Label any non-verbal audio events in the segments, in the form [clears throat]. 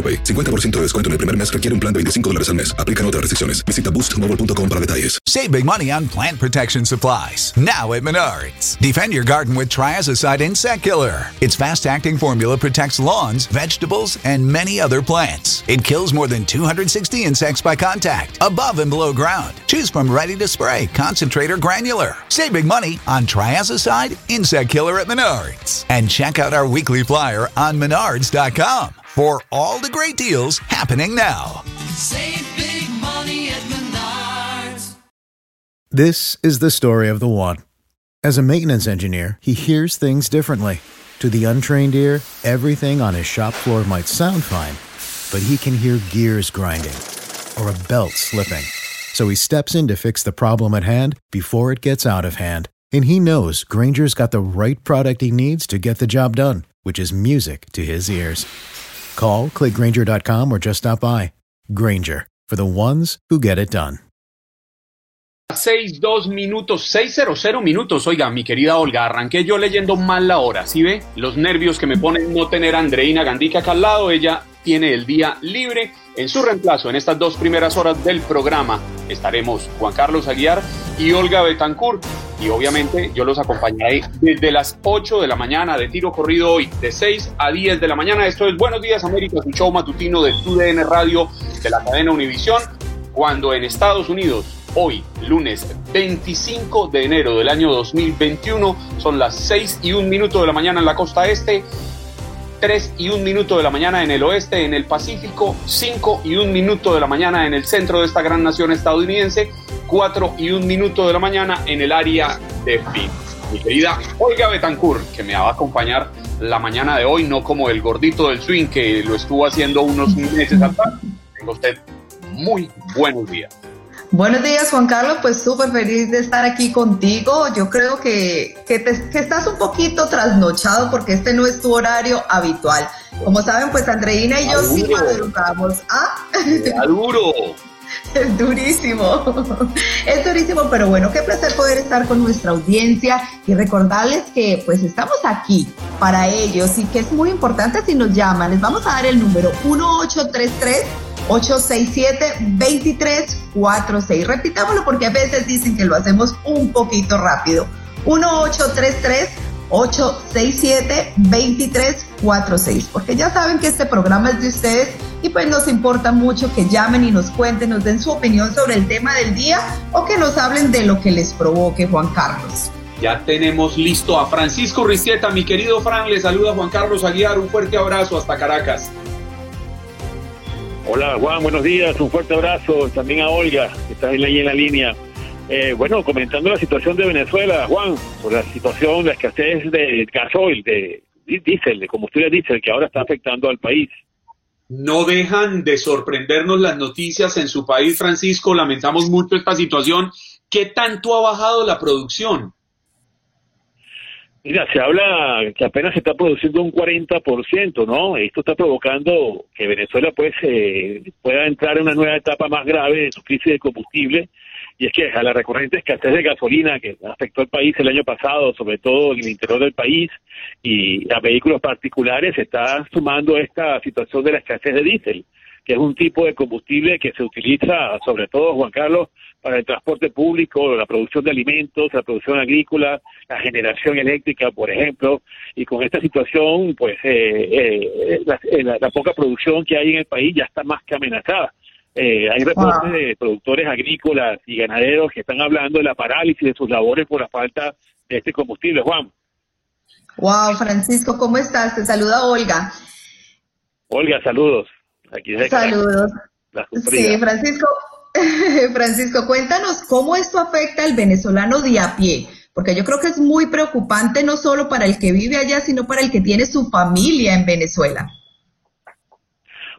AroPay. 50% de descuento en el primer mes requiere un plan de 25 dólares al mes. Aplican otras restricciones. Visita boostmobile.com para detalles. Save big money on plant protection supplies. Now at Menards. Defend your garden with Triazicide Insect Killer. Its fast acting formula protects lawns, vegetables, and many other plants. It kills more than 260 insects by contact, above and below ground. Choose from ready to spray, concentrate, or granular. Save big money on Triazicide Insect Killer at Menards. And check out our weekly flyer on menards.com for all the great deals happening now. Save big money at Menards. This is the story of the one. As a maintenance engineer, he hears things differently. To the untrained ear, everything on his shop floor might sound fine, but he can hear gears grinding or a belt slipping. So he steps in to fix the problem at hand before it gets out of hand. And he knows Granger's got the right product he needs to get the job done, which is music to his ears. Call, clickgranger.com, or just stop by. Granger, for the ones who get it done. 6, 2 minutos, 600 minutos. Oiga, mi querida Olga, arranqué yo leyendo mal la hora, ¿sí ve? Los nervios que me ponen no tener a Andreina Gandica acá al lado, ella tiene el día libre. En su reemplazo, en estas dos primeras horas del programa, estaremos Juan Carlos Aguiar y Olga Betancourt. Y obviamente yo los acompañaré desde las 8 de la mañana de tiro corrido hoy, de 6 a 10 de la mañana. Esto es Buenos Días América, su show matutino de TUDN Radio de la cadena Univisión, cuando en Estados Unidos Hoy, lunes 25 de enero del año 2021, son las 6 y un minuto de la mañana en la costa este, 3 y un minuto de la mañana en el oeste, en el Pacífico, 5 y un minuto de la mañana en el centro de esta gran nación estadounidense, 4 y un minuto de la mañana en el área de Phoenix. Mi querida Olga Betancourt, que me va a acompañar la mañana de hoy, no como el gordito del swing que lo estuvo haciendo unos meses atrás. Tenga usted muy buenos días. Buenos días, Juan Carlos. Pues súper feliz de estar aquí contigo. Yo creo que, que, te- que estás un poquito trasnochado porque este no es tu horario habitual. Como saben, pues Andreina y yo sí madrugamos. Ah, ¡A duro! [laughs] [laughs] es durísimo. Es durísimo, pero bueno, qué placer poder estar con nuestra audiencia y recordarles que pues estamos aquí para ellos y que es muy importante si nos llaman. Les vamos a dar el número 1833 867-2346. Repitámoslo porque a veces dicen que lo hacemos un poquito rápido. 1833-867-2346. Porque ya saben que este programa es de ustedes y pues nos importa mucho que llamen y nos cuenten, nos den su opinión sobre el tema del día o que nos hablen de lo que les provoque Juan Carlos. Ya tenemos listo a Francisco Ristieta, mi querido Fran, le saluda Juan Carlos Aguiar, un fuerte abrazo hasta Caracas. Hola Juan, buenos días, un fuerte abrazo también a Olga, que está ahí en la línea. Eh, bueno, comentando la situación de Venezuela, Juan, por la situación, la escasez de gasoil, de diésel, de combustible diésel, que ahora está afectando al país. No dejan de sorprendernos las noticias en su país, Francisco, lamentamos mucho esta situación. ¿Qué tanto ha bajado la producción? Mira, se habla que apenas se está produciendo un 40%, ¿no? Esto está provocando que Venezuela pues eh, pueda entrar en una nueva etapa más grave de su crisis de combustible y es que a la recurrente escasez de gasolina que afectó al país el año pasado, sobre todo en el interior del país y a vehículos particulares, se está sumando esta situación de la escasez de diésel, que es un tipo de combustible que se utiliza sobre todo, Juan Carlos, para el transporte público, la producción de alimentos, la producción agrícola, la generación eléctrica, por ejemplo, y con esta situación, pues eh, eh, eh, la- la poca producción que hay en el país ya está más que amenazada. Eh, hay reportes de productores agrícolas y ganaderos que están hablando de la parálisis de sus labores por la falta de este combustible, Juan. Wow, Francisco, ¿cómo estás? Te saluda Olga. Olga, saludos. Aquí desde Saludos. Sí, Francisco, [laughs] Francisco, cuéntanos cómo esto afecta al venezolano de a pie, porque yo creo que es muy preocupante no solo para el que vive allá, sino para el que tiene su familia en Venezuela.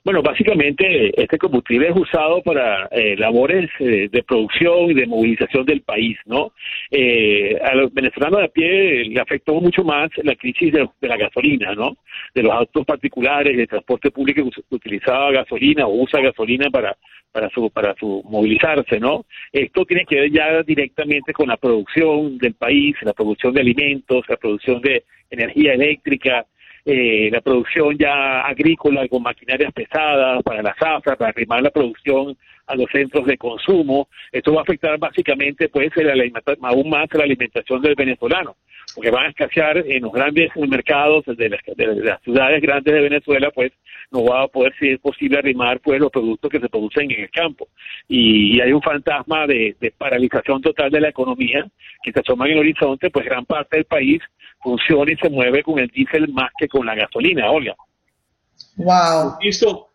Bueno, básicamente este combustible es usado para eh, labores eh, de producción y de movilización del país, ¿no? Eh, a los venezolanos de a pie le afectó mucho más la crisis de, la gasolina, ¿no? De los autos particulares, del transporte público que utilizaba gasolina o usa gasolina para para su para su movilizarse, ¿no? Esto tiene que ver ya directamente con la producción del país, la producción de alimentos, la producción de energía eléctrica, eh, la producción ya agrícola con maquinarias pesadas para la zafra, para arrimar la producción a los centros de consumo. Esto va a afectar básicamente pues el alimenta- aún más la alimentación del venezolano, porque van a escasear en los grandes mercados de las, de las ciudades grandes de Venezuela, pues no va a poder si es posible arrimar pues los productos que se producen en el campo. Y, y hay un fantasma de, de paralización total de la economía que se asoma en el horizonte, pues gran parte del país funciona y se mueve con el diésel más que con la gasolina, Olga. Wow. Listo.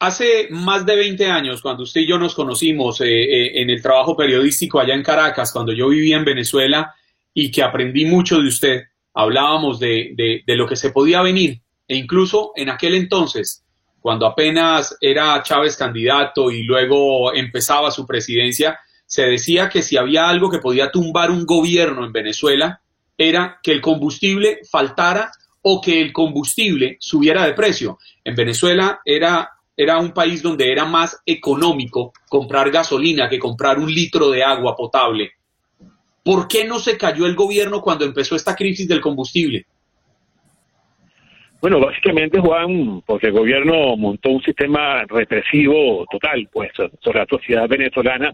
Hace más de 20 años, cuando usted y yo nos conocimos eh, eh, en el trabajo periodístico allá en Caracas, cuando yo vivía en Venezuela y que aprendí mucho de usted, hablábamos de, de- lo que se podía venir. E incluso en aquel entonces, cuando apenas era Chávez candidato y luego empezaba su presidencia, se decía que si había algo que podía tumbar un gobierno en Venezuela, era que el combustible faltara o que el combustible subiera de precio. En Venezuela era, era un país donde era más económico comprar gasolina que comprar un litro de agua potable. ¿Por qué no se cayó el gobierno cuando empezó esta crisis del combustible? Bueno, básicamente, Juan, porque el gobierno montó un sistema represivo total, pues, sobre la sociedad venezolana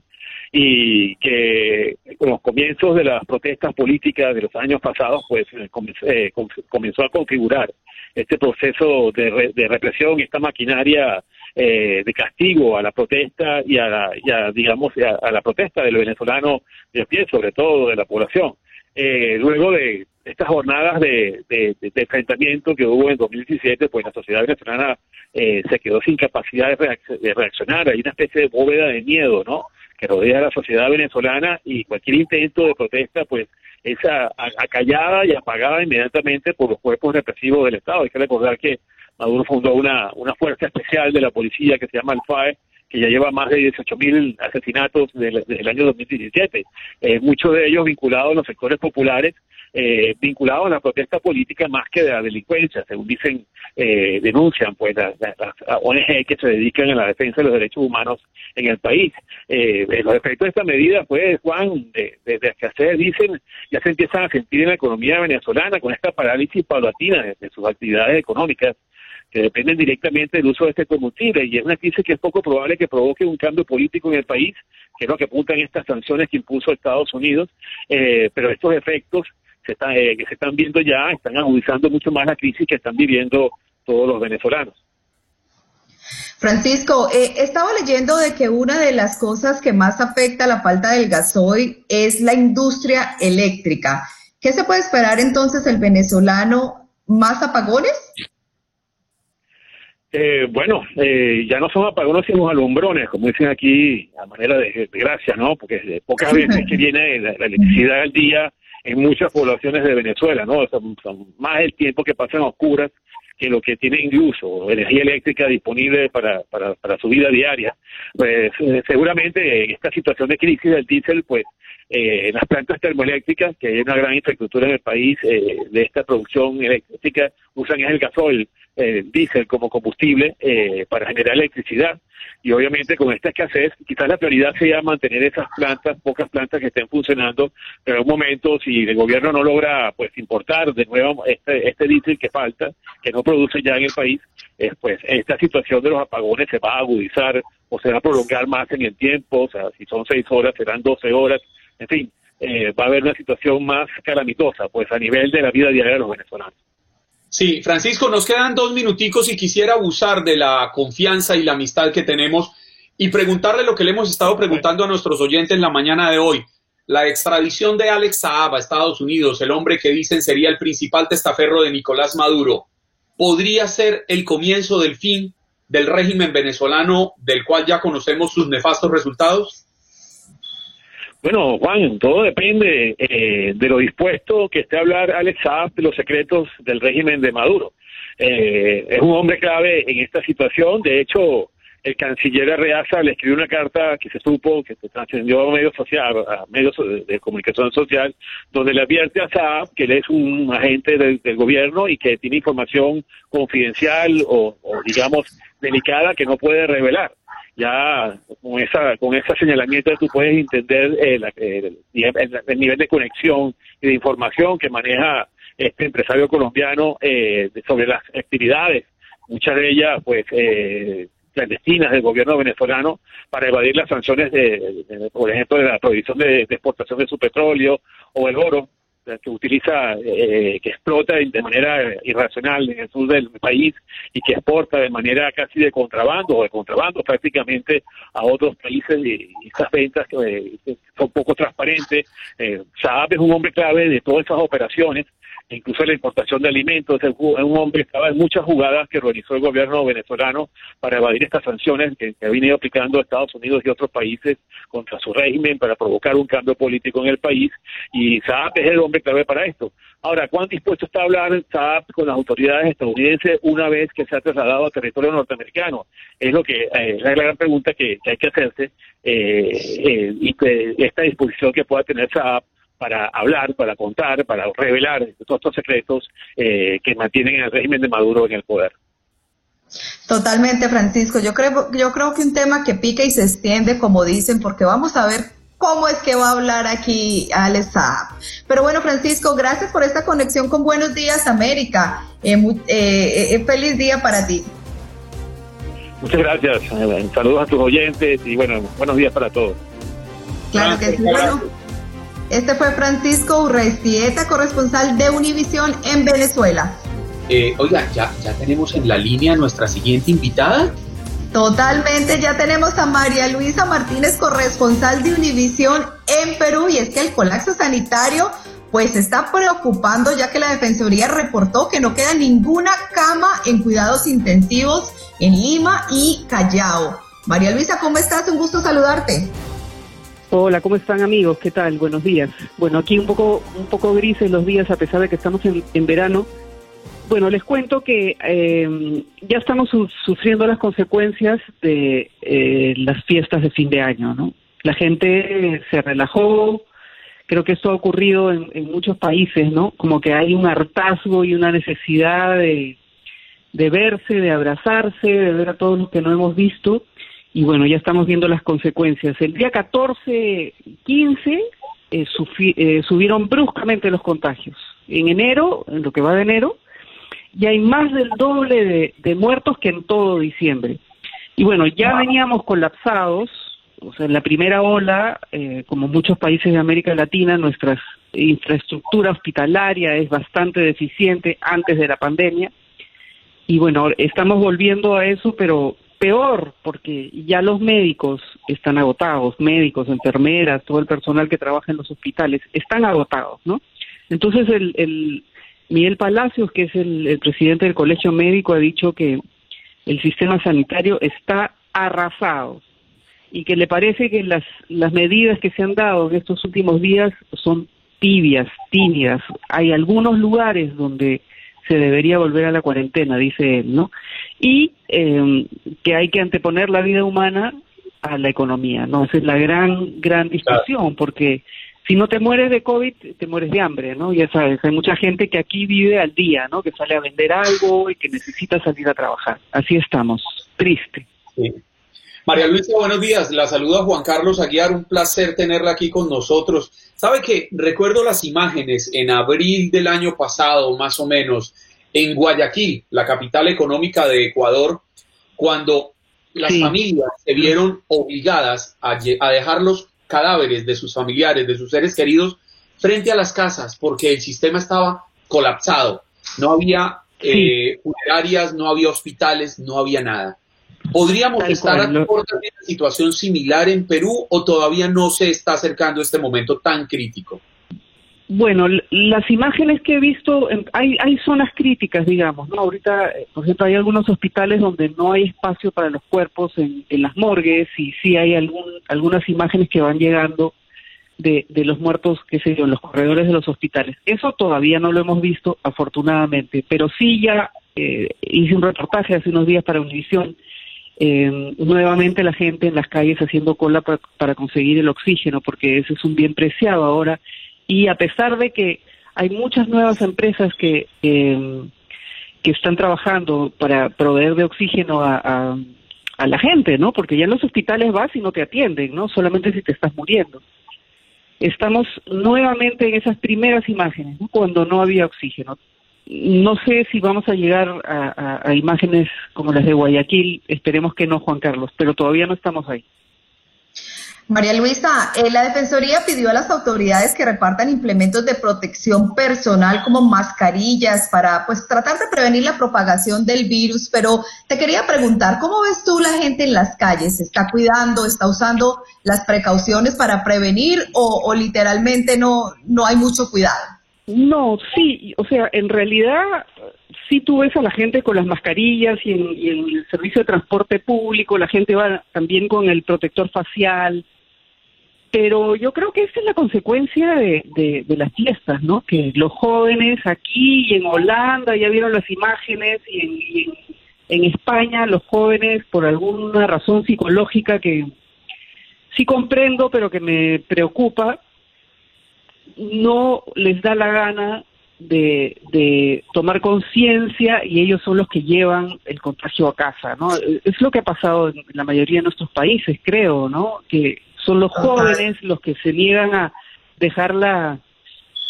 y que con los comienzos de las protestas políticas de los años pasados, pues, eh, eh, com- comenzó a configurar este proceso de, re- de represión, esta maquinaria eh, de castigo a la protesta y a, la, y a, digamos, a, a la protesta del venezolano de a pie, sobre todo de la población. Eh, luego de estas jornadas de, de, de- de enfrentamiento que hubo en 2017, pues la sociedad venezolana eh, se quedó sin capacidad de, de reaccionar. Hay una especie de bóveda de miedo, ¿no? Que rodea a la sociedad venezolana y cualquier intento de protesta, pues es acallada y apagada inmediatamente por los cuerpos represivos del Estado. Hay que recordar que Maduro fundó una, una fuerza especial de la policía que se llama el FAE, que ya lleva más de 18 mil asesinatos del, del año 2017, eh, muchos de ellos vinculados a los sectores populares, eh, vinculados a la protesta política más que de la delincuencia, según dicen, eh, denuncian pues las, las- ONG que se dedican a la defensa de los derechos humanos en el país. Eh, efectos de esta medida, pues, Juan, de, de, de escasez, dicen, ya se empiezan a sentir en la economía venezolana con esta parálisis paulatina de- de sus actividades económicas que dependen directamente del uso de este combustible y es una crisis que es poco probable que provoque un cambio político en el país, que es lo que apuntan estas sanciones que impuso Estados Unidos, eh, pero estos efectos se eh, que se están viendo ya están agudizando mucho más la crisis que están viviendo todos los venezolanos. Francisco, eh, estaba leyendo de que una de las cosas que más afecta a la falta del gasoil es la industria eléctrica. ¿Qué se puede esperar entonces el venezolano? ¿Más apagones? Eh, bueno, eh, ya no son apagones sino alumbrones, como dicen aquí a manera de, de gracia, ¿no? Porque pocas veces que [laughs] viene la, la electricidad al día en muchas poblaciones de Venezuela, ¿no? Son más el tiempo que pasan a oscuras que lo que tienen de uso, energía eléctrica disponible para, para, para su vida diaria. Pues eh, seguramente en esta situación de crisis del diésel, pues eh, las plantas termoeléctricas, que hay una gran infraestructura en el país eh, de esta producción eléctrica, usan el gasoil, el diésel como combustible eh, para generar electricidad. Y obviamente con esta escasez, quizás la prioridad sea mantener esas plantas, pocas plantas que estén funcionando, pero en un momento si el gobierno no logra pues importar de nuevo este, este diésel que falta, que no produce ya en el país, eh, pues esta situación de los apagones se va a agudizar o se va a prolongar más en el tiempo, o sea, si son seis horas serán doce horas, en fin, eh, va a haber una situación más calamitosa, pues a nivel de la vida diaria de los venezolanos. Sí, Francisco, nos quedan dos minuticos y quisiera abusar de la confianza y la amistad que tenemos y preguntarle lo que le hemos estado preguntando a nuestros oyentes en la mañana de hoy. La extradición de Alex Saab a Estados Unidos, el hombre que dicen sería el principal testaferro de Nicolás Maduro, ¿podría ser el comienzo del fin del régimen venezolano del cual ya conocemos sus nefastos resultados? Bueno, Juan, todo depende eh, de lo dispuesto que esté a hablar Alex Saab de los secretos del régimen de Maduro. Eh, es un hombre clave en esta situación. De hecho, el canciller Arreaza le escribió una carta que se supo, que se trascendió a medios, de comunicación social, donde le advierte a Saab que él es un agente del, gobierno y que tiene información confidencial o, digamos, delicada que no puede revelar ya con esa con ese señalamiento tú puedes entender eh, el, nivel de conexión y de información que maneja este empresario colombiano eh, sobre las actividades, muchas de ellas pues eh, clandestinas del gobierno venezolano para evadir las sanciones de, por ejemplo de la prohibición de exportación de su petróleo o el oro que utiliza, eh, que explota de manera irracional en el sur del país y que exporta de manera casi de contrabando o de contrabando prácticamente a otros países y, esas ventas que, son poco transparentes. Eh, Saab es un hombre clave de todas esas operaciones incluso la importación de alimentos. Un hombre que estaba en muchas jugadas que realizó el gobierno venezolano para evadir estas sanciones que, ha venido aplicando Estados Unidos y otros países contra su régimen para provocar un cambio político en el país. Y Saab es el hombre clave para esto. Ahora, ¿cuán dispuesto está a hablar Saab con las autoridades estadounidenses una vez que se ha trasladado a territorio norteamericano? Es lo que eh, es la gran pregunta que, hay que hacerse eh, eh, y que esta disposición que pueda tener Saab para hablar, para contar, para revelar todos estos secretos eh, que mantienen el régimen de Maduro en el poder. Totalmente, Francisco. Yo creo, yo creo que un tema que pica y se extiende, como dicen, porque vamos a ver cómo es que va a hablar aquí Alex Saab. Pero bueno, Francisco, gracias por esta conexión con Buenos Días América. Eh, eh, feliz día para ti. Muchas gracias. saludos a tus oyentes y bueno, buenos días para todos. Claro que sí. Bueno, este fue Francisco Urrestieta, corresponsal de Univisión en Venezuela. Eh, oiga, ¿ya, ¿ya tenemos en la línea nuestra siguiente invitada? Totalmente, ya tenemos a María Luisa Martínez, corresponsal de Univisión en Perú, y es que el colapso sanitario pues está preocupando ya que la Defensoría reportó que no queda ninguna cama en cuidados intensivos en Lima y Callao. María Luisa, ¿cómo estás? Un gusto saludarte. Hola, ¿cómo están amigos? ¿Qué tal? Buenos días. Bueno, aquí un poco, un poco grises los días a pesar de que estamos en, verano. Bueno, les cuento que eh, ya estamos sufriendo las consecuencias de eh, las fiestas de fin de año, ¿no? La gente se relajó, creo que esto ha ocurrido en, en muchos países, ¿no? Como que hay un hartazgo y una necesidad de verse, de abrazarse, de ver a todos los que no hemos visto y bueno, ya estamos viendo las consecuencias. El día 14, 15 eh, eh, subieron bruscamente los contagios. En enero, en lo que va de enero, ya hay más del doble de, muertos que en todo diciembre. Y bueno, ya veníamos colapsados, o sea, en la primera ola, eh, como muchos países de América Latina, nuestra infraestructura hospitalaria es bastante deficiente antes de la pandemia. Y bueno, estamos volviendo a eso, pero peor porque ya los médicos están agotados, médicos, enfermeras, todo el personal que trabaja en los hospitales están agotados, ¿no? Entonces el, el Miguel Palacios, que es el, presidente del Colegio Médico, ha dicho que el sistema sanitario está arrasado y que le parece que las, las medidas que se han dado en estos últimos días son tibias, tímidas. Hay algunos lugares donde se debería volver a la cuarentena, dice él, ¿no? Y eh, que hay que anteponer la vida humana a la economía, ¿no? Esa es la gran, gran discusión, porque si no te mueres de COVID, te mueres de hambre, ¿no? Ya sabes, hay mucha gente que aquí vive al día, ¿no? Que sale a vender algo y que necesita salir a trabajar. Así estamos, triste. María Luisa, buenos días. La saluda Juan Carlos Aguiar. Un placer tenerla aquí con nosotros. Sabe que recuerdo las imágenes en abril del año pasado, más o menos, en Guayaquil, la capital económica de Ecuador, cuando las familias se vieron obligadas a, a dejar los cadáveres de sus familiares, de sus seres queridos, frente a las casas, porque el sistema estaba colapsado. No había eh, funerarias, no había hospitales, no había nada. ¿Podríamos Tal estar cual, a de una situación similar en Perú o todavía no se está acercando este momento tan crítico? Bueno, las imágenes que he visto, hay, hay zonas críticas, digamos, ¿no? Ahorita, eh, por ejemplo, hay algunos hospitales donde no hay espacio para los cuerpos en, en las morgues y sí hay algún, algunas imágenes que van llegando de, de los muertos, qué sé yo, en los corredores de los hospitales. Eso todavía no lo hemos visto, afortunadamente, pero sí ya eh, hice un reportaje hace unos días para Univisión eh, nuevamente la gente en las calles haciendo cola para, para conseguir el oxígeno, porque ese es un bien preciado ahora. Y a pesar de que hay muchas nuevas empresas que, que están trabajando para proveer de oxígeno a, la gente, ¿no? Porque ya en los hospitales vas y no te atienden, ¿no? Solamente si te estás muriendo. Estamos nuevamente en esas primeras imágenes, cuando no había oxígeno. No sé si vamos a llegar a- a imágenes como las de Guayaquil, esperemos que no, Juan Carlos, pero todavía no estamos ahí. María Luisa, eh, la Defensoría pidió a las autoridades que repartan implementos de protección personal como mascarillas para pues tratar de prevenir la propagación del virus, pero te quería preguntar, ¿cómo ves tú la gente en las calles? ¿Se está cuidando, está usando las precauciones para prevenir o, o literalmente no, no hay mucho cuidado? No, sí, o sea, en realidad sí tú ves a la gente con las mascarillas y en, y en el servicio de transporte público, la gente va también con el protector facial, pero yo creo que esa es la consecuencia de, las fiestas, ¿no? Que los jóvenes aquí y en Holanda ya vieron las imágenes y en, y en España los jóvenes por alguna razón psicológica que sí comprendo, pero que me preocupa, no les da la gana de, de tomar conciencia y ellos son los que llevan el contagio a casa, ¿no? Es lo que ha pasado en la mayoría de nuestros países, creo, ¿no? Que son los jóvenes los que se niegan a dejar la,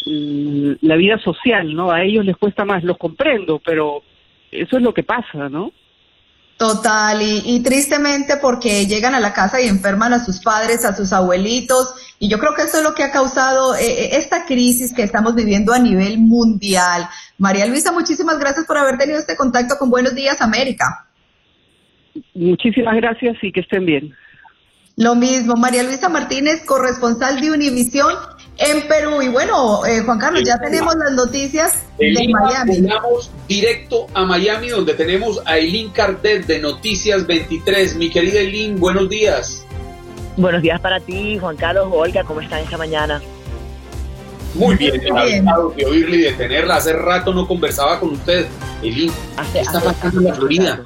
la vida social, ¿no? A ellos les cuesta más, los comprendo, pero eso es lo que pasa, ¿no? Total, y, y tristemente porque llegan a la casa y enferman a sus padres, a sus abuelitos, y yo creo que eso es lo que ha causado eh, eh, esta crisis que estamos viviendo a nivel mundial. María Luisa, muchísimas gracias por haber tenido este contacto con Buenos Días América. Muchísimas gracias y que estén bien. Lo mismo, María Luisa Martínez, corresponsal de Univisión en Perú. Y bueno, eh, Juan Carlos, ya tenemos las noticias De de Lima Miami. volamos directo a Miami, donde tenemos a Eileen Cardet de Noticias 23. Mi querida Eileen, buenos días. Buenos días para ti, Juan Carlos, Olga, ¿cómo están esta mañana? Muy bien, Muy bien. encantado de oírla y de tenerla. Hace rato no conversaba con usted. Eileen, Hace- ¿qué está hace- pasando en la Florida?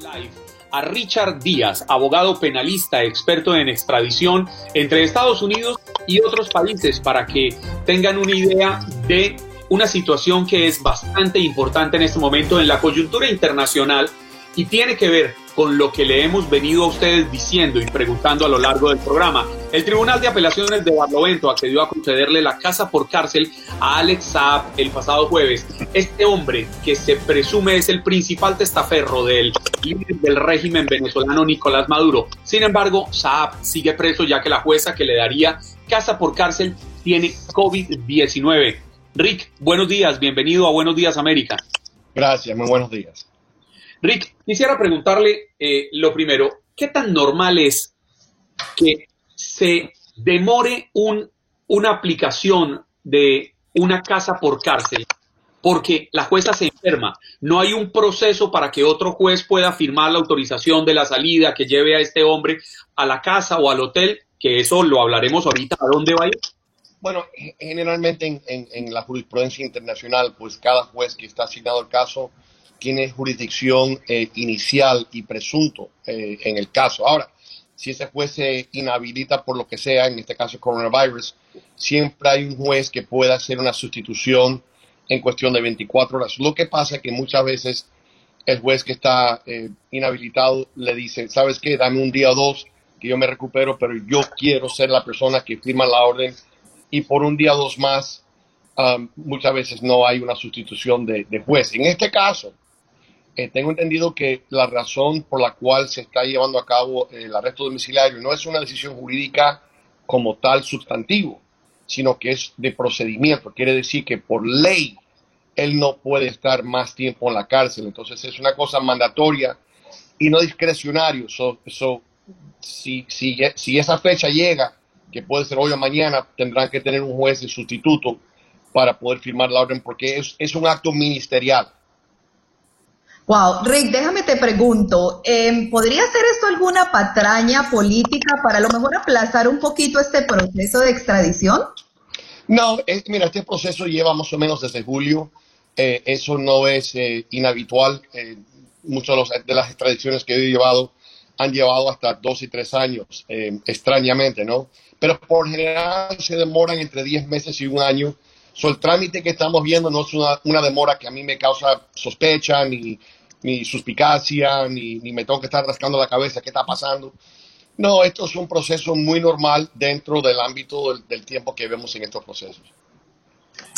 Live a Richard Díaz, abogado penalista, experto en extradición entre Estados Unidos y otros países, para que tengan una idea de una situación que es bastante importante en este momento en la coyuntura internacional y tiene que ver con lo que le hemos venido a ustedes diciendo y preguntando a lo largo del programa. El Tribunal de Apelaciones de Barlovento accedió a concederle la casa por cárcel a Alex Saab el pasado jueves. Este hombre, que se presume es el principal testaferro del líder del régimen venezolano Nicolás Maduro. Sin embargo, Saab sigue preso ya que la jueza que le daría casa por cárcel tiene COVID-19. Rick, buenos días, bienvenido a Buenos Días América. Gracias, muy buenos días. Rick, quisiera preguntarle eh, lo primero, ¿qué tan normal es que se demore un, una aplicación de una casa por cárcel porque la jueza se enferma? No hay un proceso para que otro juez pueda firmar la autorización de la salida que lleve a este hombre a la casa o al hotel, que eso lo hablaremos ahorita, ¿a dónde va a ir? Bueno, ge- generalmente en, en- en la jurisprudencia internacional, pues cada juez que está asignado al caso tiene jurisdicción eh, inicial y presunto eh, en el caso. Ahora, si ese juez se inhabilita por lo que sea, en este caso coronavirus, siempre hay un juez que pueda hacer una sustitución en cuestión de 24 horas. Lo que pasa es que muchas veces el juez que está eh, inhabilitado le dice, ¿sabes qué? Dame un día o dos que yo me recupero, pero yo quiero ser la persona que firma la orden y por un día o dos más um, muchas veces no hay una sustitución de, de juez. En este caso, eh, tengo entendido que la razón por la cual se está llevando a cabo eh, el arresto domiciliario no es una decisión jurídica como tal sustantivo, sino que es de procedimiento. Quiere decir que por ley él no puede estar más tiempo en la cárcel. Entonces es una cosa mandatoria y no discrecionario. So, so, si, si, si esa fecha llega, que puede ser hoy o mañana, tendrán que tener un juez de sustituto para poder firmar la orden porque es, es un acto ministerial. Wow, Rick, déjame te pregunto, eh, ¿podría ser esto alguna patraña política para a lo mejor aplazar un poquito este proceso de extradición? No, mira, este proceso lleva más o menos desde julio. Eh, eso no es eh, inhabitual. Eh, muchas de, de las extradiciones que he llevado han llevado hasta dos y tres años, eh, extrañamente, ¿no? Pero por general se demoran entre 10 meses y un año. So, el trámite que estamos viendo no es una, una demora que a mí me causa sospecha, ni, ni suspicacia, ni, ni me tengo que estar rascando la cabeza qué está pasando. No, esto es un proceso muy normal dentro del ámbito del, del tiempo que vemos en estos procesos.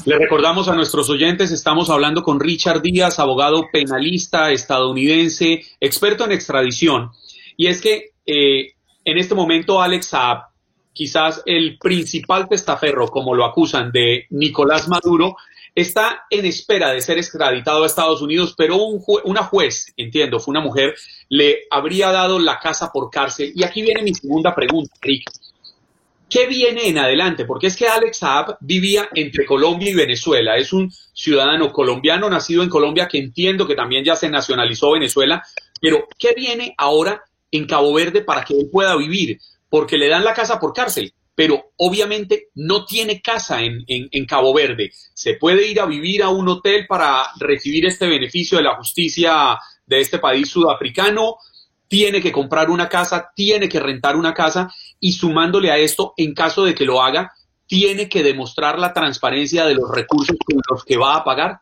Le recordamos a nuestros oyentes, estamos hablando con Richard Díaz, abogado penalista estadounidense, experto en extradición. Y es que eh, en este momento Alex Saab, quizás el principal testaferro, como lo acusan, de Nicolás Maduro, está en espera de ser extraditado a Estados Unidos, pero un una juez, entiendo, fue una mujer, le habría dado la casa por cárcel. Y aquí viene mi segunda pregunta, Rick. ¿Qué viene en adelante? Porque es que Alex Saab vivía entre Colombia y Venezuela. Es un ciudadano colombiano nacido en Colombia que entiendo que también ya se nacionalizó Venezuela. Pero ¿qué viene ahora en Cabo Verde para que él pueda vivir? Porque le dan la casa por cárcel, pero obviamente no tiene casa en, Cabo Verde. Se puede ir a vivir a un hotel para recibir este beneficio de la justicia de este país sudafricano tiene que comprar una casa, tiene que rentar una casa y sumándole a esto, en caso de que lo haga, tiene que demostrar la transparencia de los recursos con los que va a pagar.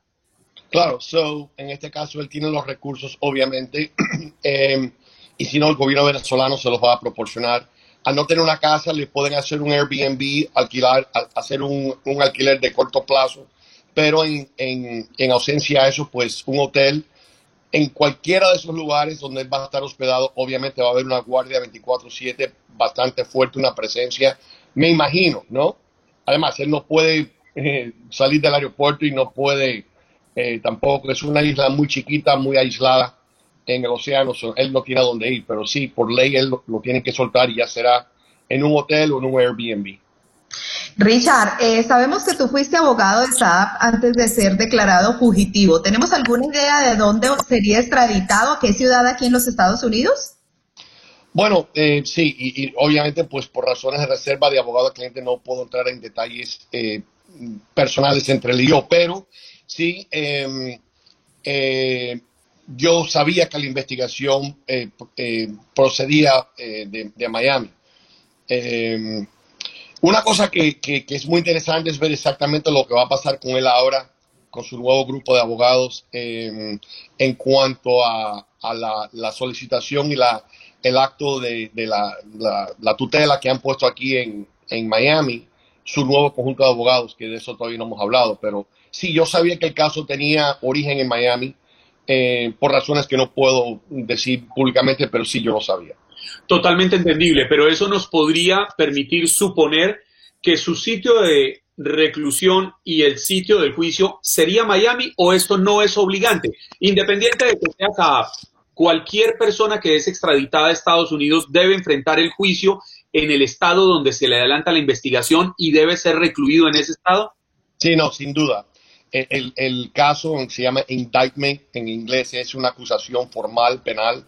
Claro, so, en este caso él tiene los recursos, obviamente, [clears throat] eh, y si no, el gobierno venezolano se los va a proporcionar. Al no tener una casa, le pueden hacer un Airbnb, alquilar, hacer un, un alquiler de corto plazo, pero en, en, en ausencia de eso, pues un hotel. En cualquiera de esos lugares donde él va a estar hospedado, obviamente va a haber una guardia 24/7 bastante fuerte, una presencia, me imagino, ¿no? Además, él no puede eh, salir del aeropuerto y no puede eh, tampoco, es una isla muy chiquita, muy aislada en el océano, él no tiene a dónde ir, pero sí, por ley él lo, lo tiene que soltar y ya será en un hotel o en un Airbnb. Richard, eh, sabemos que tú fuiste abogado de Saab antes de ser declarado fugitivo. ¿Tenemos alguna idea de dónde sería extraditado? ¿A qué ciudad aquí en los Estados Unidos? Bueno, eh, sí, y, y obviamente pues por razones de reserva de abogado al cliente no puedo entrar en detalles eh, personales entre él y yo, pero sí, eh, eh, yo sabía que la investigación eh, eh, procedía eh, de, de Miami. Eh, una cosa que, que- es muy interesante es ver exactamente lo que va a pasar con él ahora, con su nuevo grupo de abogados, en cuanto a, a la, la solicitación y la, el acto de, de la, la- la tutela que han puesto aquí en, en Miami, su nuevo conjunto de abogados, que de eso todavía no hemos hablado, pero sí, yo sabía que el caso tenía origen en Miami, eh, por razones que no puedo decir públicamente, pero sí yo lo sabía. Totalmente entendible, pero eso nos podría permitir suponer que su sitio de reclusión y el sitio del juicio sería Miami o esto no es obligante. Independiente de que sea Saab, cualquier persona que es extraditada a Estados Unidos debe enfrentar el juicio en el estado donde se le adelanta la investigación y debe ser recluido en ese estado. Sí, no, sin duda. El, caso se llama indictment en inglés, es una acusación formal penal.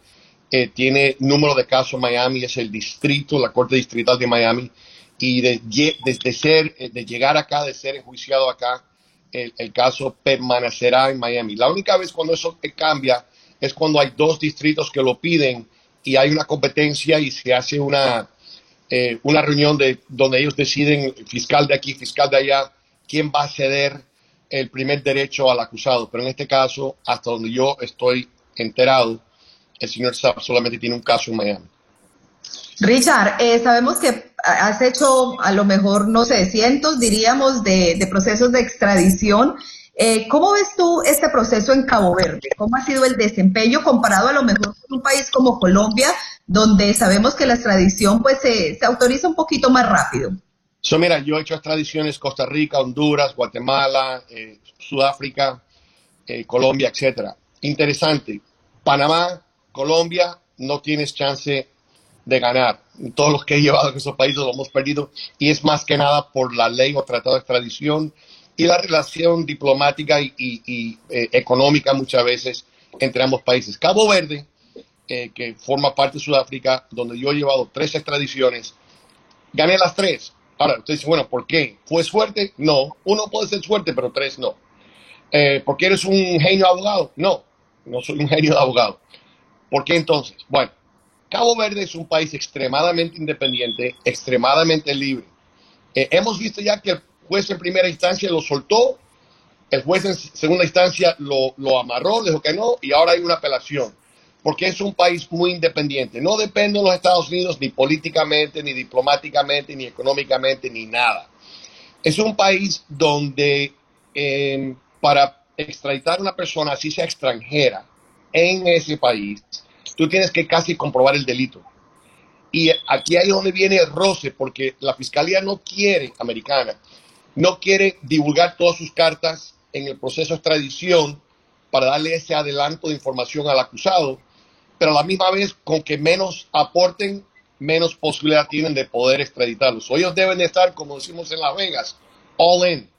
Eh, tiene número de casos Miami, es el distrito, la Corte Distrital de Miami. Y de, lle- desde ser, eh, de llegar acá, de ser enjuiciado acá, el, el caso permanecerá en Miami. La única vez cuando eso cambia es cuando hay dos distritos que lo piden y hay una competencia y se hace una, eh, una reunión de, donde ellos deciden, fiscal de aquí, fiscal de allá, quién va a ceder el primer derecho al acusado. Pero en este caso, hasta donde yo estoy enterado, el señor Saab solamente tiene un caso en Miami. Richard, eh, sabemos que has hecho a lo mejor, no sé, cientos, diríamos, de, de procesos de extradición. Eh, ¿Cómo ves tú este proceso en Cabo Verde? ¿Cómo ha sido el desempeño comparado a lo mejor con un país como Colombia, donde sabemos que la extradición pues se, se autoriza un poquito más rápido? So, mira, yo he hecho extradiciones Costa Rica, Honduras, Guatemala, eh, Sudáfrica, eh, Colombia, etcétera. Interesante. Panamá, Colombia, no tienes chance de ganar. Todos los que he llevado en esos países lo hemos perdido y es más que nada por la ley o tratado de extradición y la relación diplomática y, eh, económica muchas veces entre ambos países. Cabo Verde, que forma parte de Sudáfrica, donde yo he llevado tres extradiciones, gané las tres. Ahora, usted dice, bueno, ¿por qué? ¿Fue suerte? No. Uno puede ser suerte, pero tres no. Eh, ¿Por qué eres un genio abogado? No, no soy un genio de abogado. ¿Por qué entonces? Bueno, Cabo Verde es un país extremadamente independiente, extremadamente libre. Eh, hemos visto ya que el juez en primera instancia lo soltó, el juez en segunda instancia lo, lo amarró, dijo que no, y ahora hay una apelación. Porque es un país muy independiente. No depende de los Estados Unidos ni políticamente, ni diplomáticamente, ni económicamente, ni nada. Es un país donde eh, para extraditar a una persona, así sea extranjera, en ese país, tú tienes que casi comprobar el delito. Y aquí ahí es donde viene el roce, porque la fiscalía no quiere, americana, no quiere divulgar todas sus cartas en el proceso de extradición para darle ese adelanto de información al acusado, pero a la misma vez con que menos aporten, menos posibilidad tienen de poder extraditarlos. Ellos deben de estar, como decimos en Las Vegas, all in,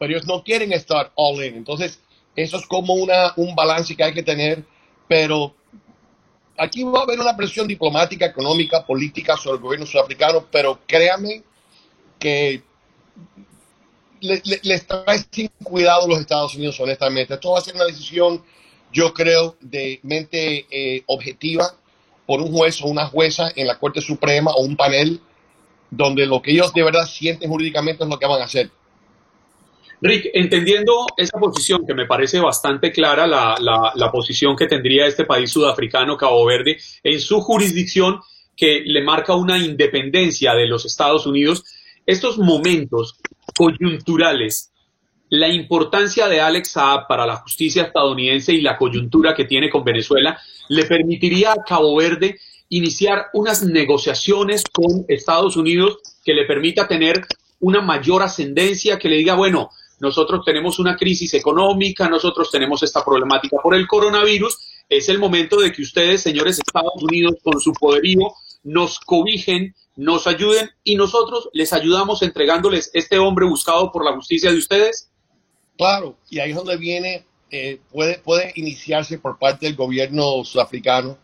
pero ellos no quieren estar all in. Entonces, eso es como una, un balance que hay que tener, pero aquí va a haber una presión diplomática, económica, política sobre el gobierno sudafricano, pero créame que le- le- les trae sin cuidado los Estados Unidos, honestamente. Esto va a ser una decisión, yo creo, de mente eh, objetiva por un juez o una jueza en la Corte Suprema o un panel donde lo que ellos de verdad sienten jurídicamente es lo que van a hacer. Rick, entendiendo esa posición que me parece bastante clara, la, la- la posición que tendría este país sudafricano, Cabo Verde, en su jurisdicción que le marca una independencia de los Estados Unidos, estos momentos coyunturales, la importancia de Alex Saab para la justicia estadounidense y la coyuntura que tiene con Venezuela, le permitiría a Cabo Verde iniciar unas negociaciones con Estados Unidos que le permita tener una mayor ascendencia, que le diga, bueno, nosotros tenemos una crisis económica, nosotros tenemos esta problemática por el coronavirus, es el momento de que ustedes, señores Estados Unidos, con su poderío, nos cobijen, nos ayuden y nosotros les ayudamos entregándoles este hombre buscado por la justicia de ustedes? Claro, y ahí es donde viene, eh, puede, puede iniciarse por parte del gobierno sudafricano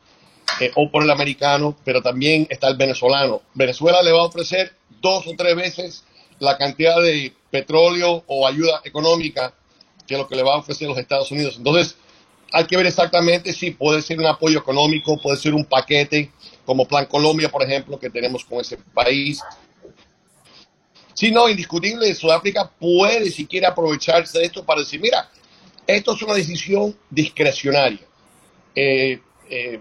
eh, o por el americano, pero también está el venezolano. Venezuela le va a ofrecer dos o tres veces la cantidad de petróleo o ayuda económica que lo que le va a ofrecer los Estados Unidos. Entonces, hay que ver exactamente si puede ser un apoyo económico, puede ser un paquete, como Plan Colombia, por ejemplo, que tenemos con ese país. Si no, indiscutible, Sudáfrica puede, si quiere, aprovecharse de esto para decir, mira, esto es una decisión discrecionaria. Eh, eh,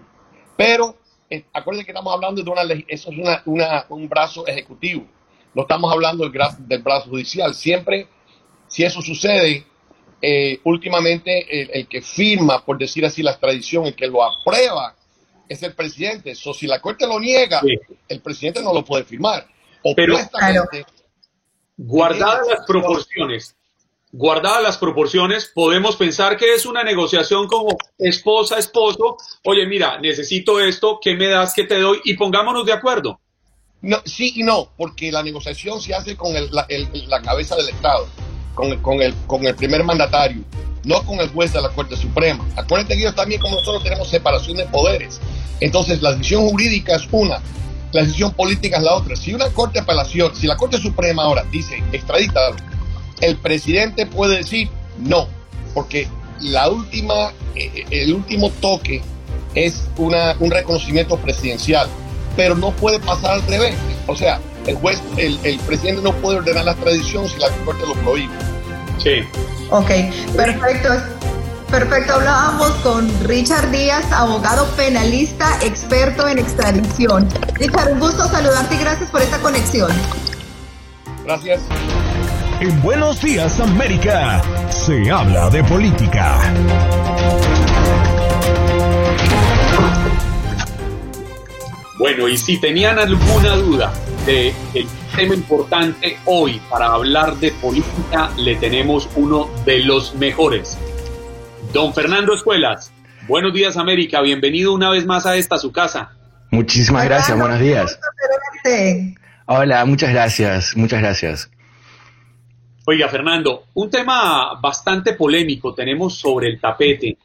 pero eh, acuérdense que estamos hablando de una eso es una, una- un brazo ejecutivo. No estamos hablando del, del brazo judicial. Siempre, si eso sucede, eh, últimamente el, el que firma, por decir así, la extradición, el que lo aprueba, es el presidente. So, si la corte lo niega, el presidente no lo puede firmar. Pero- Opuestamente, Guardadas las proporciones, guardadas las proporciones, podemos pensar que es una negociación como esposa, esposo, oye, mira, necesito esto, ¿qué me das, qué te doy? Y pongámonos de acuerdo. No, sí y no, porque la negociación se hace con el- la, el- la cabeza del Estado, con, el- con, el, con el primer mandatario, no con el juez de la Corte Suprema. Acuérdense que ellos también, como nosotros, tenemos separación de poderes. Entonces, la decisión jurídica es una, la decisión política es la otra. Si una Corte de Apelación, si la Corte Suprema ahora dice extradítalo, el presidente puede decir no, porque la última, eh, el último toque es una, un reconocimiento presidencial, pero no puede pasar al revés. O sea, el juez, el, el presidente no puede ordenar la extradición si la corte lo prohíbe. Sí. Ok, perfecto. Perfecto, hablábamos con Richard Díaz, abogado penalista, experto en extradición. Richard, un gusto saludarte y gracias por esta conexión. Gracias. En Buenos Días América se habla de política. Bueno, y si tenían alguna duda de el tema importante hoy para hablar de política, le tenemos uno de los mejores. Don Fernando Escuelas, buenos días América, bienvenido una vez más a esta su casa. Muchísimas gracias, buenos días. Hola, muchas gracias, muchas gracias. Oiga, Fernando, un tema bastante polémico tenemos sobre el tapete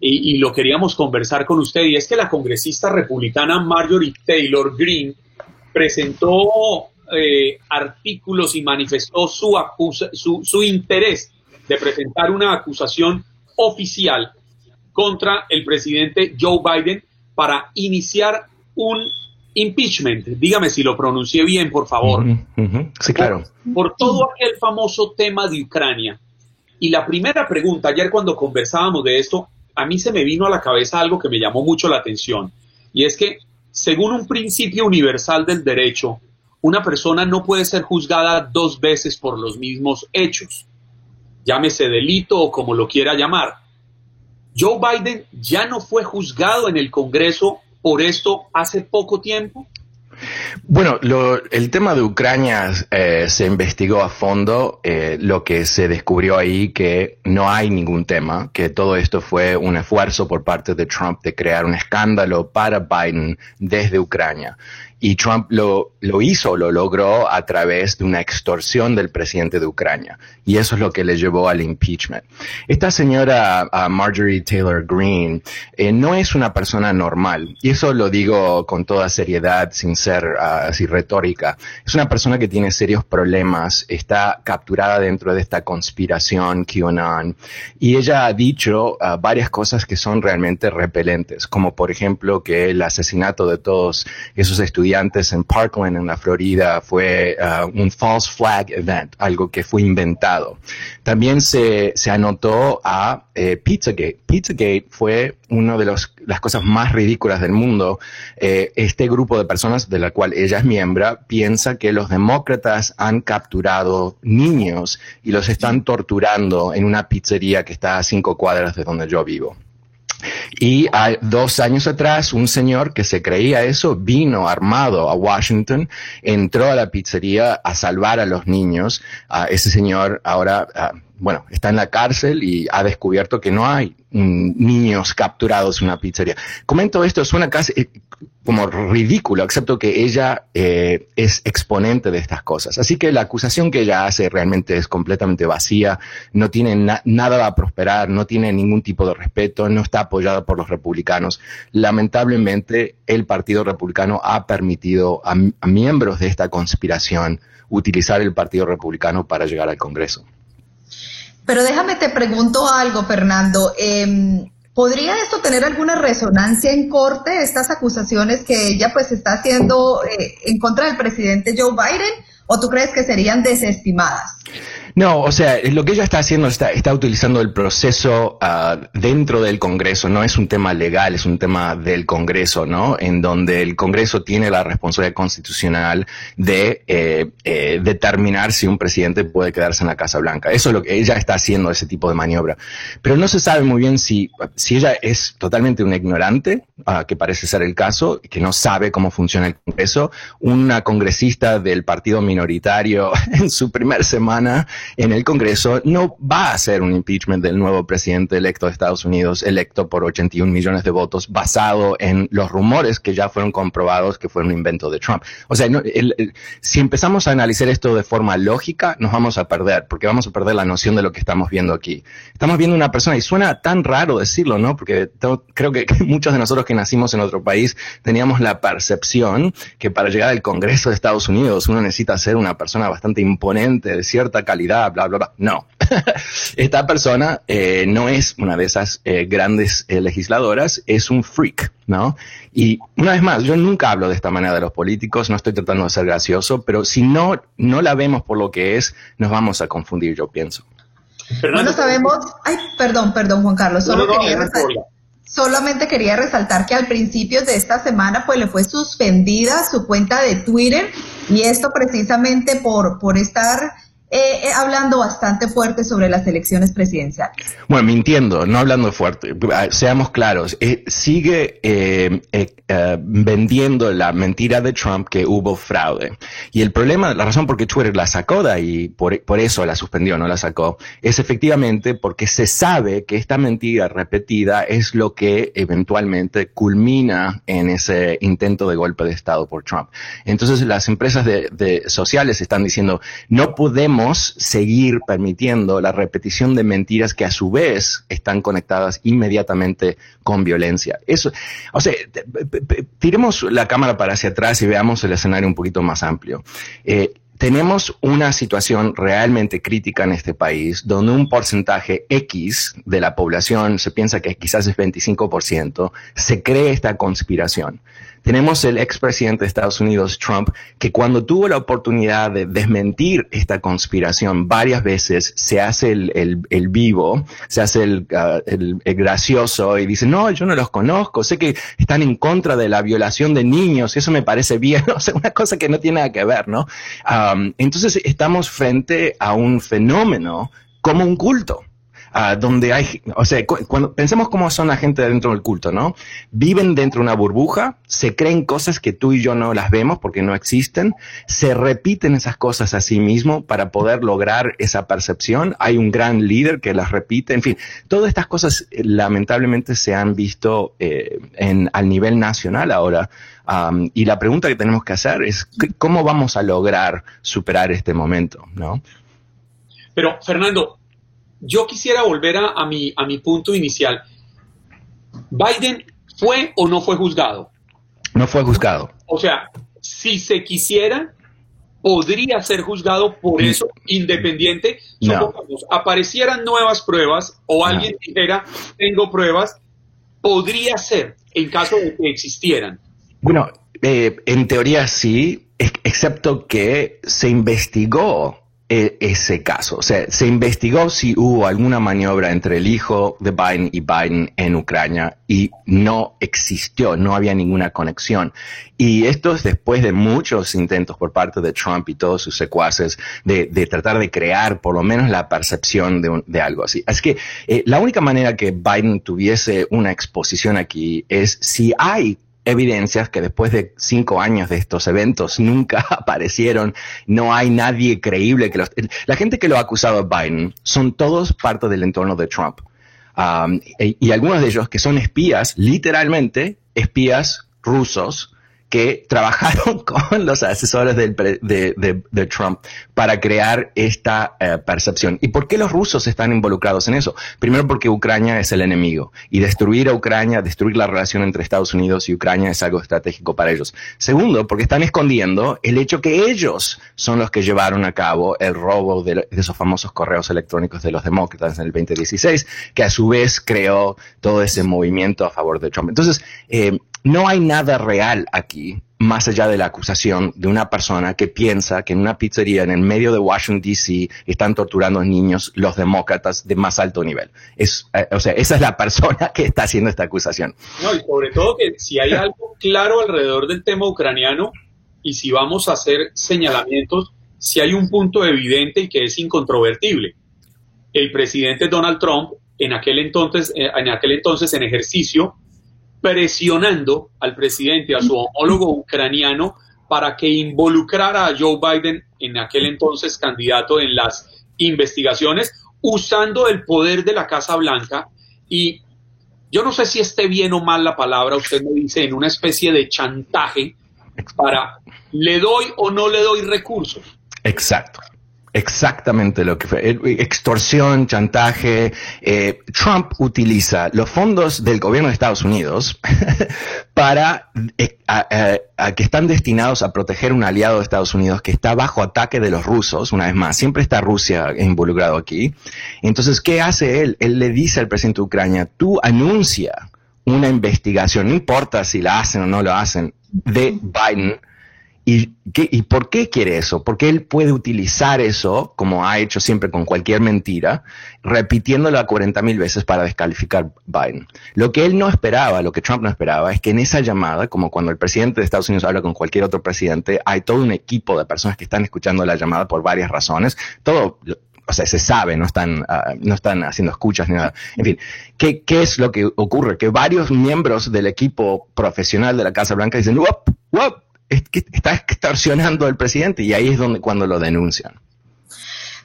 y, y, lo queríamos conversar con usted y es que la congresista republicana Marjorie Taylor Greene presentó eh, artículos y manifestó su, acusa, su, su interés de presentar una acusación oficial contra el presidente Joe Biden para iniciar un impeachment. Dígame si lo pronuncié bien, por favor. Uh -huh. Sí, claro. Por, por, todo aquel famoso tema de Ucrania. Y la primera pregunta, ayer cuando conversábamos de esto, a mí se me vino a la cabeza algo que me llamó mucho la atención. Y es que, según un principio universal del derecho, una persona no puede ser juzgada dos veces por los mismos hechos. Llámese delito o como lo quiera llamar. Joe Biden ya no fue juzgado en el Congreso por esto hace poco tiempo? Bueno, lo, el tema de Ucrania eh, se investigó a fondo. Eh, lo que se descubrió ahí que no hay ningún tema, que todo esto fue un esfuerzo por parte de Trump de crear un escándalo para Biden desde Ucrania. Y Trump lo, lo hizo, lo logró a través de una extorsión del presidente de Ucrania. Y eso es lo que le llevó al impeachment. Esta señora uh, Marjorie Taylor Greene eh, no es una persona normal. Y eso lo digo con toda seriedad, sin ser uh, así retórica. Es una persona que tiene serios problemas, está capturada dentro de esta conspiración QAnon. Y ella ha dicho uh, varias cosas que son realmente repelentes, como por ejemplo que el asesinato de todos esos estudiantes en Parkland, en la Florida, fue uh, un false flag event, algo que fue inventado. También se, se anotó a eh, Pizzagate. Pizzagate fue una de las cosas más ridículas del mundo. Eh, este grupo de personas de la cual ella es miembro piensa que los demócratas han capturado niños y los están torturando en una pizzería que está a cinco cuadras de donde yo vivo. Y hay, dos años atrás, un señor que se creía eso vino armado a Washington, entró a la pizzería a salvar a los niños. Uh, ese señor ahora, uh, bueno, está en la cárcel y ha descubierto que no hay niños capturados en una pizzería. Comento esto, suena casi eh, como ridículo, excepto que ella eh, es exponente de estas cosas. Así que la acusación que ella hace realmente es completamente vacía, no tiene na nada a prosperar, no tiene ningún tipo de respeto, no está apoyada por los republicanos. Lamentablemente, el Partido Republicano ha permitido a, miembros de esta conspiración utilizar el Partido Republicano para llegar al Congreso. Pero déjame te pregunto algo, Fernando. Eh, ¿Podría esto tener alguna resonancia en corte, estas acusaciones que ella pues está haciendo eh, en contra del presidente Joe Biden? ¿O tú crees que serían desestimadas? No, o sea, lo que ella está haciendo está, está utilizando el proceso uh, dentro del Congreso, no es un tema legal, es un tema del Congreso, ¿no? En donde el Congreso tiene la responsabilidad constitucional de eh, eh, determinar si un presidente puede quedarse en la Casa Blanca. Eso es lo que ella está haciendo, ese tipo de maniobra. Pero no se sabe muy bien si, si ella es totalmente una ignorante, uh, que parece ser el caso, que no sabe cómo funciona el Congreso, una congresista del partido minoritario [laughs] en su primer semana en el Congreso no va a hacer un impeachment del nuevo presidente electo de Estados Unidos, electo por 81 millones de votos, basado en los rumores que ya fueron comprobados que fue un invento de Trump. O sea, no, el, si empezamos a analizar esto de forma lógica, nos vamos a perder, porque vamos a perder la noción de lo que estamos viendo aquí. Estamos viendo una persona, y suena tan raro decirlo, ¿no? Porque creo que muchos de nosotros que nacimos en otro país teníamos la percepción que para llegar al Congreso de Estados Unidos uno necesita ser una persona bastante imponente, de cierta calidad, bla, bla, bla. No. [laughs] Esta persona eh, no es una de esas eh, grandes eh, legisladoras, es un freak, ¿no? Y una vez más, yo nunca hablo de esta manera de los políticos, no estoy tratando de ser gracioso, pero si no, no la vemos por lo que es, nos vamos a confundir, yo pienso. Pero no sabemos, ay, perdón, perdón, Juan Carlos, solo no, no, quería resaltar, solamente quería resaltar que al principio de esta semana pues le fue suspendida su cuenta de Twitter y esto precisamente por, por estar eh, eh, hablando bastante fuerte sobre las elecciones presidenciales. Bueno, mintiendo, no hablando fuerte, ah, seamos claros, eh, sigue eh, eh, eh, vendiendo la mentira de Trump que hubo fraude. Y el problema, la razón por qué Twitter la sacó de ahí, por, por eso la suspendió, no la sacó, es efectivamente porque se sabe que esta mentira repetida es lo que eventualmente culmina en ese intento de golpe de Estado por Trump. Entonces las empresas de, de sociales están diciendo, no podemos seguir permitiendo la repetición de mentiras que a su vez están conectadas inmediatamente con violencia. Eso, o sea, tiremos la cámara para hacia atrás y veamos el escenario un poquito más amplio. Eh, tenemos una situación realmente crítica en este país donde un porcentaje X de la población, se piensa que quizás es 25%, se cree esta conspiración. Tenemos el expresidente de Estados Unidos, Trump, que cuando tuvo la oportunidad de desmentir esta conspiración varias veces, se hace el, el- vivo, se hace el, ah, el- el gracioso y dice, no, yo no los conozco, sé que están en contra de la violación de niños, eso me parece bien, [laughs] o sea, una cosa que no tiene nada que ver, ¿no? Am, entonces estamos frente a un fenómeno como un culto. Donde hay, o sea, cu- cuando pensemos cómo son la gente dentro del culto, ¿no? Viven dentro de una burbuja, se creen cosas que tú y yo no las vemos porque no existen, se repiten esas cosas a sí mismo para poder lograr esa percepción. Hay un gran líder que las repite, en fin, todas estas cosas eh, lamentablemente se han visto eh, en, al nivel nacional ahora. Y la pregunta que tenemos que hacer es cómo vamos a lograr superar este momento, ¿no? Pero, Fernando, yo quisiera volver a, a mi, a mi punto inicial. ¿Biden fue o no fue juzgado? No fue juzgado. O sea, si se quisiera, podría ser juzgado por eso, independiente. No. Supongamos, aparecieran nuevas pruebas o alguien dijera, tengo pruebas, podría ser en caso de que existieran. Bueno, eh, en teoría sí, ex- excepto que se investigó ese caso. O sea, se investigó si hubo alguna maniobra entre el hijo de Biden y Biden en Ucrania y no existió, no había ninguna conexión. Y esto es después de muchos intentos por parte de Trump y todos sus secuaces de, de tratar de crear por lo menos la percepción de, un- de algo así. Así que eh, la única manera que Biden tuviese una exposición aquí es si hay evidencias que después de cinco años de estos eventos [laughs] nunca aparecieron, no hay nadie creíble que los... La gente que lo ha acusado a Biden son todos parte del entorno de Trump. Um, y, y algunos de ellos que son espías, literalmente espías rusos, que trabajaron [laughs] con los asesores del de- de Trump para crear esta eh, percepción. ¿Y por qué los rusos están involucrados en eso? Primero porque Ucrania es el enemigo y destruir a Ucrania, destruir la relación entre Estados Unidos y Ucrania es algo estratégico para ellos. Segundo, porque están escondiendo el hecho que ellos son los que llevaron a cabo el robo de, de esos famosos correos electrónicos de los demócratas en el 2016, que a su vez creó todo ese movimiento a favor de Trump. Entonces, eh, no hay nada real aquí, más allá de la acusación de una persona que piensa que en una pizzería en el medio de Washington, D.C. están torturando niños los demócratas de más alto nivel. Es, eh, o sea, esa es la persona que está haciendo esta acusación. No, y sobre todo que si hay algo claro alrededor del tema ucraniano y si vamos a hacer señalamientos, si hay un punto evidente y que es incontrovertible. El presidente Donald Trump, en aquel entonces, eh, en aquel entonces en ejercicio, presionando al presidente, a su homólogo ucraniano, para que involucrara a Joe Biden, en aquel entonces candidato en las investigaciones, usando el poder de la Casa Blanca y yo no sé si esté bien o mal la palabra, usted me dice, en una especie de chantaje para le doy o no le doy recursos. Exacto. Exactamente lo que fue. Eh, Extorsión, chantaje. Eh, Trump utiliza los fondos del gobierno de Estados Unidos [laughs] para eh, que están destinados a proteger un aliado de Estados Unidos que está bajo ataque de los rusos. Una vez más, siempre está Rusia involucrado aquí. Entonces, ¿qué hace él? Él le dice al presidente de Ucrania: tú anuncia una investigación, no importa si la hacen o no lo hacen, de Biden ¿Y, qué, ¿Y por qué quiere eso? Porque él puede utilizar eso, como ha hecho siempre con cualquier mentira, repitiéndola 40 mil veces para descalificar Biden. Lo que él no esperaba, lo que Trump no esperaba, es que en esa llamada, como cuando el presidente de Estados Unidos habla con cualquier otro presidente, hay todo un equipo de personas que están escuchando la llamada por varias razones. Todo o sea, se sabe, no están, ah, no están haciendo escuchas ni nada. En fin, ¿qué, ¿qué es lo que ocurre? Que varios miembros del equipo profesional de la Casa Blanca dicen, ¡Wop! ¡Wop! Está extorsionando al presidente y ahí es donde cuando lo denuncian.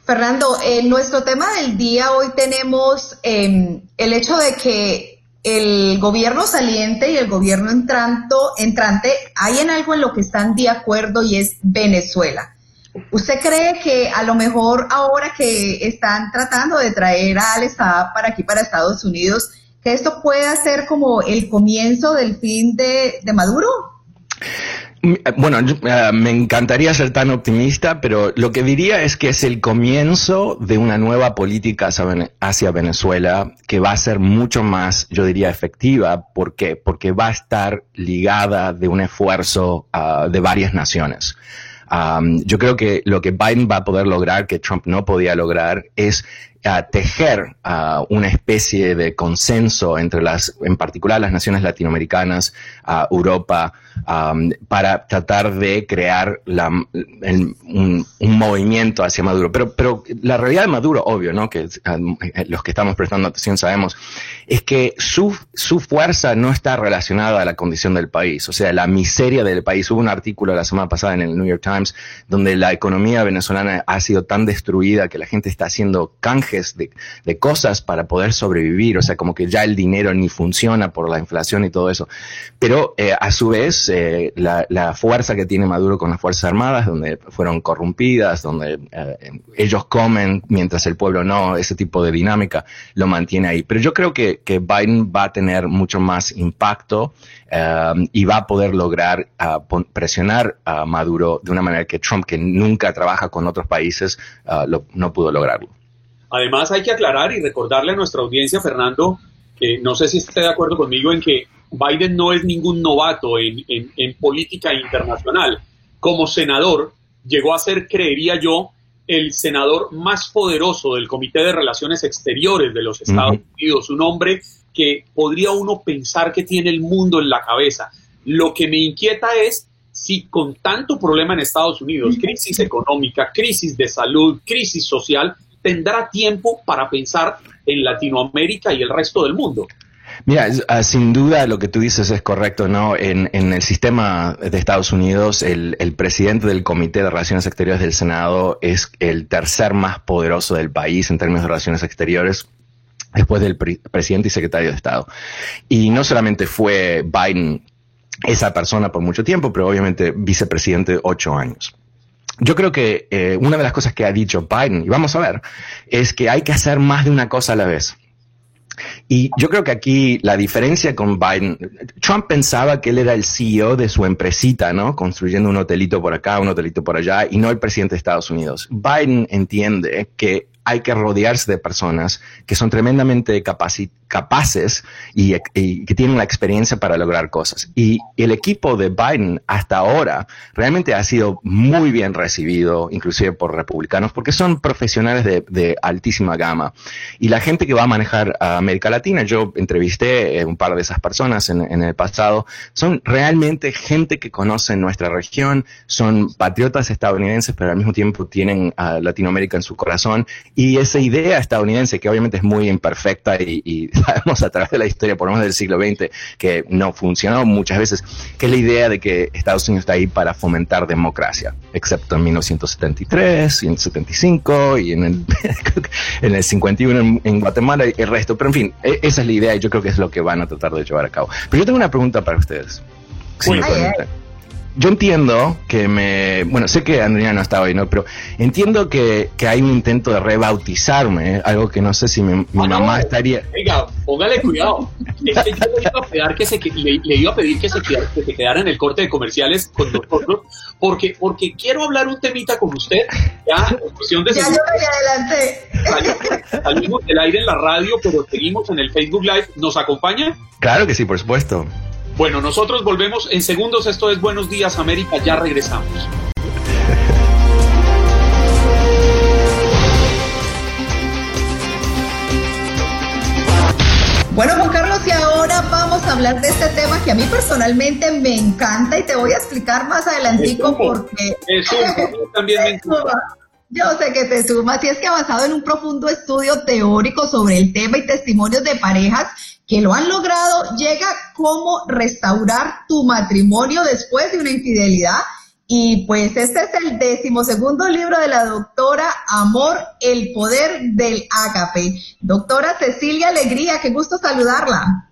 Fernando, en nuestro tema del día hoy tenemos em, el hecho de que el gobierno saliente y el gobierno entranto, entrante hay en algo en lo que están de acuerdo y es Venezuela. ¿Usted cree que a lo mejor ahora que están tratando de traer al Estado para aquí, para Estados Unidos, que esto pueda ser como el comienzo del fin de, Maduro? Eh, bueno, eh, me encantaría ser tan optimista, pero lo que diría es que es el comienzo de una nueva política hacia Venezuela que va a ser mucho más, yo diría, efectiva. ¿Por qué? Porque va a estar ligada de un esfuerzo ah, de varias naciones yo creo que lo que Biden va a poder lograr, que Trump no podía lograr, es a tejer una especie de consenso entre las, en particular las naciones latinoamericanas, Europa, para tratar de crear un, movimiento hacia Maduro. Pero, pero la realidad de Maduro, obvio, ¿no? Que eh, los que estamos prestando atención sabemos, es que su, su fuerza no está relacionada a la condición del país, o sea, la miseria del país. Hubo un artículo la semana pasada en el New York Times donde la economía venezolana ha sido tan destruida que la gente está haciendo canje de, cosas para poder sobrevivir, o sea, como que ya el dinero ni funciona por la inflación y todo eso. Pero eh, a su vez, eh, la, fuerza que tiene Maduro con las Fuerzas Armadas, donde fueron corrompidas, donde eh, ellos comen mientras el pueblo no, ese tipo de dinámica lo mantiene ahí. Pero yo creo que, Biden va a tener mucho más impacto y va a poder lograr presionar a Maduro de una manera que Trump, que nunca trabaja con otros países, no pudo lograrlo. Además, hay que aclarar y recordarle a nuestra audiencia, Fernando, que no sé si esté de acuerdo conmigo en que Biden no es ningún novato en, política internacional. Como senador, llegó a ser, creería yo, el senador más poderoso del Comité de Relaciones Exteriores de los Estados Unidos, un hombre que podría uno pensar que tiene el mundo en la cabeza. Lo que me inquieta es si con tanto problema en Estados Unidos, crisis económica, crisis de salud, crisis social, tendrá tiempo para pensar en Latinoamérica y el resto del mundo. Mira, ah, sin duda lo que tú dices es correcto, ¿no? En, el sistema de Estados Unidos, el, presidente del Comité de Relaciones Exteriores del Senado es el tercer más poderoso del país en términos de relaciones exteriores después del presidente y secretario de Estado. Y no solamente fue Biden esa persona por mucho tiempo, pero obviamente vicepresidente ocho años. Yo creo que eh, una de las cosas que ha dicho Biden, y vamos a ver, es que hay que hacer más de una cosa a la vez. Y yo creo que aquí la diferencia con Biden, Trump pensaba que él era el CEO de su empresita, ¿no? Construyendo un hotelito por acá, un hotelito por allá, y no el presidente de Estados Unidos. Biden entiende que hay que rodearse de personas que son tremendamente capaces y, que tienen la experiencia para lograr cosas. Y el equipo de Biden hasta ahora realmente ha sido muy bien recibido, inclusive por republicanos, porque son profesionales de, altísima gama. Y la gente que va a manejar a América Latina, yo entrevisté un par de esas personas en, en el pasado, son realmente gente que conoce nuestra región, son patriotas estadounidenses, pero al mismo tiempo tienen a Latinoamérica en su corazón y esa idea estadounidense, que obviamente es muy imperfecta y, [laughs] sabemos a través de la historia, por lo menos del siglo XX, que no funcionó muchas veces, que es la idea de que Estados Unidos está ahí para fomentar democracia, excepto en 1973 y en 75 y en el, [laughs] en el 51 en, Guatemala y el resto. Pero en fin, e, esa es la idea y yo creo que es lo que van a tratar de llevar a cabo. Pero yo tengo una pregunta para ustedes. Si yo entiendo que me. Bueno, sé que Andrea no está hoy, ¿no? Pero entiendo que, que hay un intento de rebautizarme, ¿eh? algo que no sé si mi, mi ah, mamá estaría. Venga, póngale cuidado. Es que yo le iba a pedir que se, le, iba a pedir que se, que se quedara en el corte de comerciales con nosotros, porque, porque quiero hablar un temita con usted. Ya, en cuestión de. Ya yo voy adelante. Salimos del aire en la radio, pero seguimos en el Facebook Live. ¿Nos acompaña? Claro que sí, por supuesto. Bueno, nosotros volvemos en segundos. Esto es Buenos Días América. Ya regresamos. Bueno, Juan Carlos, y ahora vamos a hablar de este tema que a mí personalmente me encanta y te voy a explicar más adelantico porque... [laughs] también me encanta. Yo sé que te sumas, y es que ha basado en un profundo estudio teórico sobre el tema y testimonios de parejas que lo han logrado, llega cómo restaurar tu matrimonio después de una infidelidad y pues este es el decimosegundo libro de la doctora Amor, el poder del ágape. Doctora Cecilia Alegría, qué gusto saludarla.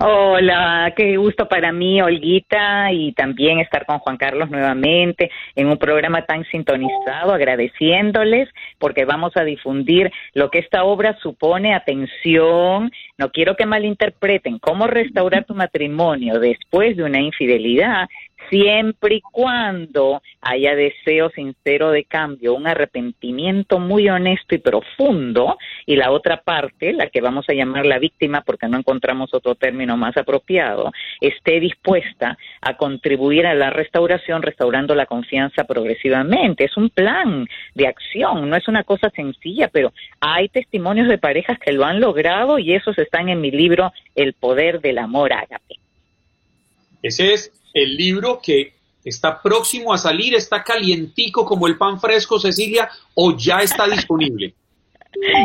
Hola, qué gusto para mí, Olguita, y también estar con Juan Carlos nuevamente en un programa tan sintonizado, agradeciéndoles porque vamos a difundir lo que esta obra supone. Atención, no quiero que malinterpreten cómo restaurar tu matrimonio después de una infidelidad siempre y cuando haya deseo sincero de cambio, un arrepentimiento muy honesto y profundo, y la otra parte, la que vamos a llamar la víctima porque no encontramos otro término más apropiado, esté dispuesta a contribuir a la restauración, restaurando la confianza progresivamente. Es un plan de acción, no es una cosa sencilla, pero hay testimonios de parejas que lo han logrado y esos están en mi libro El poder del amor ágape. Ese es el libro que está próximo a salir, está calientico como el pan fresco, Cecilia, o ya está [laughs] disponible.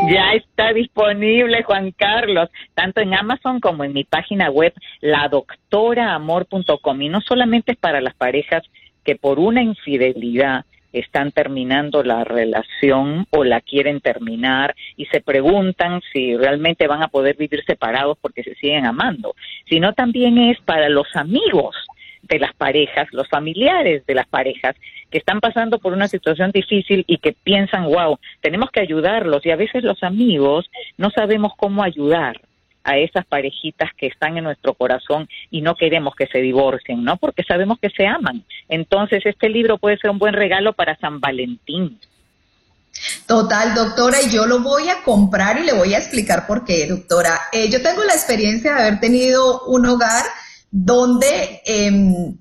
Ya está disponible, Juan Carlos, tanto en Amazon como en mi página web, ladoctoraamor.com. Y no solamente es para las parejas que por una infidelidad están terminando la relación o la quieren terminar y se preguntan si realmente van a poder vivir separados porque se siguen amando, sino también es para los amigos de las parejas, los familiares de las parejas que están pasando por una situación difícil y que piensan, wow, tenemos que ayudarlos y a veces los amigos no sabemos cómo ayudar a esas parejitas que están en nuestro corazón y no queremos que se divorcien, ¿no? Porque sabemos que se aman. Entonces, este libro puede ser un buen regalo para San Valentín. Total, doctora, y yo lo voy a comprar y le voy a explicar por qué, doctora. Eh, yo tengo la experiencia de haber tenido un hogar donde em,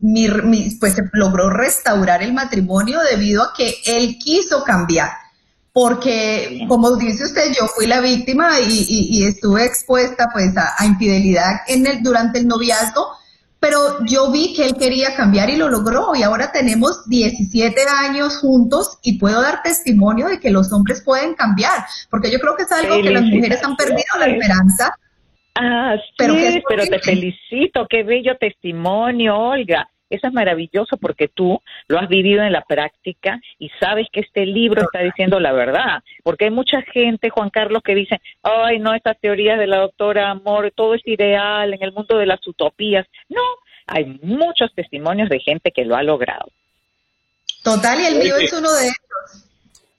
pues se logró restaurar el matrimonio debido a que él quiso cambiar. Porque, como dice usted, yo fui la víctima y, estuve expuesta pues a, infidelidad en el, durante el noviazgo, pero yo vi que él quería cambiar y lo logró. Y ahora tenemos 17 años juntos y puedo dar testimonio de que los hombres pueden cambiar, porque yo creo que es algo que las mujeres han perdido la esperanza Ah, pero, pero te felicito, qué bello testimonio, Olga. Eso es maravilloso porque tú lo has vivido en la práctica y sabes que este libro está diciendo la verdad. Porque hay mucha gente, Juan Carlos, que dice, ay, no, estas teorías de la doctora Amor, todo es ideal en el mundo de las utopías. No, hay muchos testimonios de gente que lo ha logrado. Total, y el mío es uno de ellos.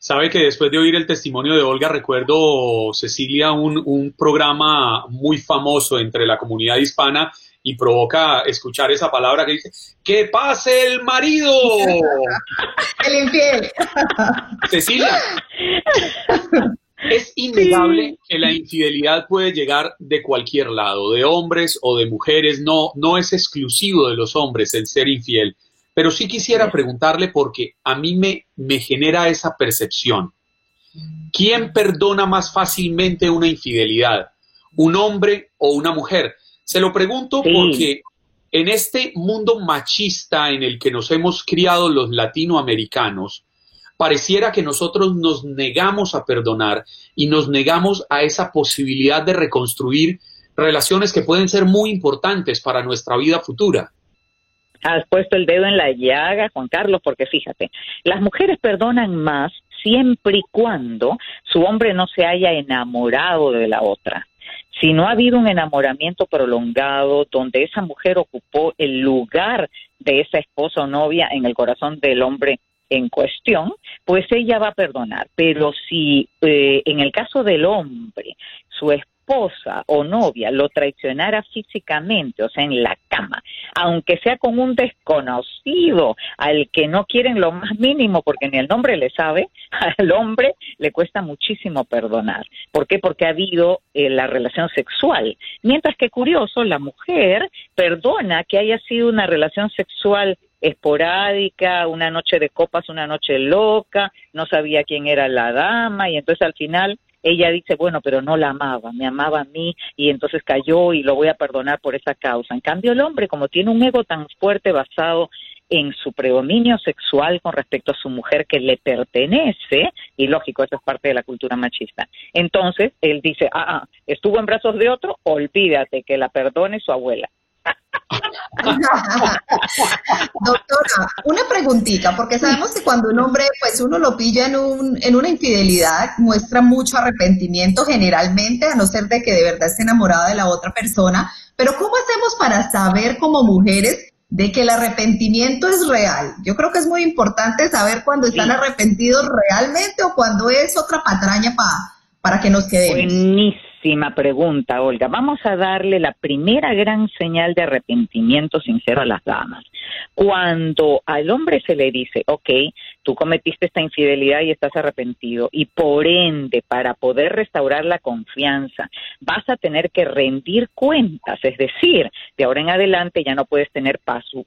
Sabe que después de oír el testimonio de Olga, recuerdo, Cecilia, un, un programa muy famoso entre la comunidad hispana y provoca escuchar esa palabra que dice, ¡que pase el marido! [laughs] el infiel. Cecilia, es innegable que la infidelidad puede llegar de cualquier lado, de hombres o de mujeres, no, no es exclusivo de los hombres el ser infiel. Pero sí quisiera preguntarle porque a mí me, me genera esa percepción. ¿Quién perdona más fácilmente una infidelidad? ¿Un hombre o una mujer? Se lo pregunto porque en este mundo machista en el que nos hemos criado los latinoamericanos, pareciera que nosotros nos negamos a perdonar y nos negamos a esa posibilidad de reconstruir relaciones que pueden ser muy importantes para nuestra vida futura has puesto el dedo en la llaga, Juan Carlos, porque fíjate, las mujeres perdonan más siempre y cuando su hombre no se haya enamorado de la otra. Si no ha habido un enamoramiento prolongado donde esa mujer ocupó el lugar de esa esposa o novia en el corazón del hombre en cuestión, pues ella va a perdonar. Pero si eh, en el caso del hombre su esposa esposa o novia lo traicionara físicamente, o sea, en la cama, aunque sea con un desconocido al que no quieren lo más mínimo porque ni el nombre le sabe, [laughs] al hombre le cuesta muchísimo perdonar. ¿Por qué? Porque ha habido eh, la relación sexual. Mientras que curioso, la mujer perdona que haya sido una relación sexual esporádica, una noche de copas, una noche loca, no sabía quién era la dama y entonces al final ella dice, bueno, pero no la amaba, me amaba a mí y entonces cayó y lo voy a perdonar por esa causa. En cambio, el hombre, como tiene un ego tan fuerte basado en su predominio sexual con respecto a su mujer que le pertenece, y lógico, eso es parte de la cultura machista. Entonces, él dice, ah, ah estuvo en brazos de otro, olvídate que la perdone su abuela. [laughs] Doctora, una preguntita, porque sabemos que cuando un hombre, pues uno lo pilla en, un, en una infidelidad, muestra mucho arrepentimiento generalmente, a no ser de que de verdad esté enamorado de la otra persona, pero ¿cómo hacemos para saber como mujeres de que el arrepentimiento es real? Yo creo que es muy importante saber cuando están arrepentidos realmente o cuando es otra patraña para para que nos quedemos. Buenísima pregunta, Olga. Vamos a darle la primera gran señal de arrepentimiento sincero a las damas. Cuando al hombre se le dice, ok, tú cometiste esta infidelidad y estás arrepentido, y por ende, para poder restaurar la confianza, vas a tener que rendir cuentas, es decir, de ahora en adelante ya no puedes tener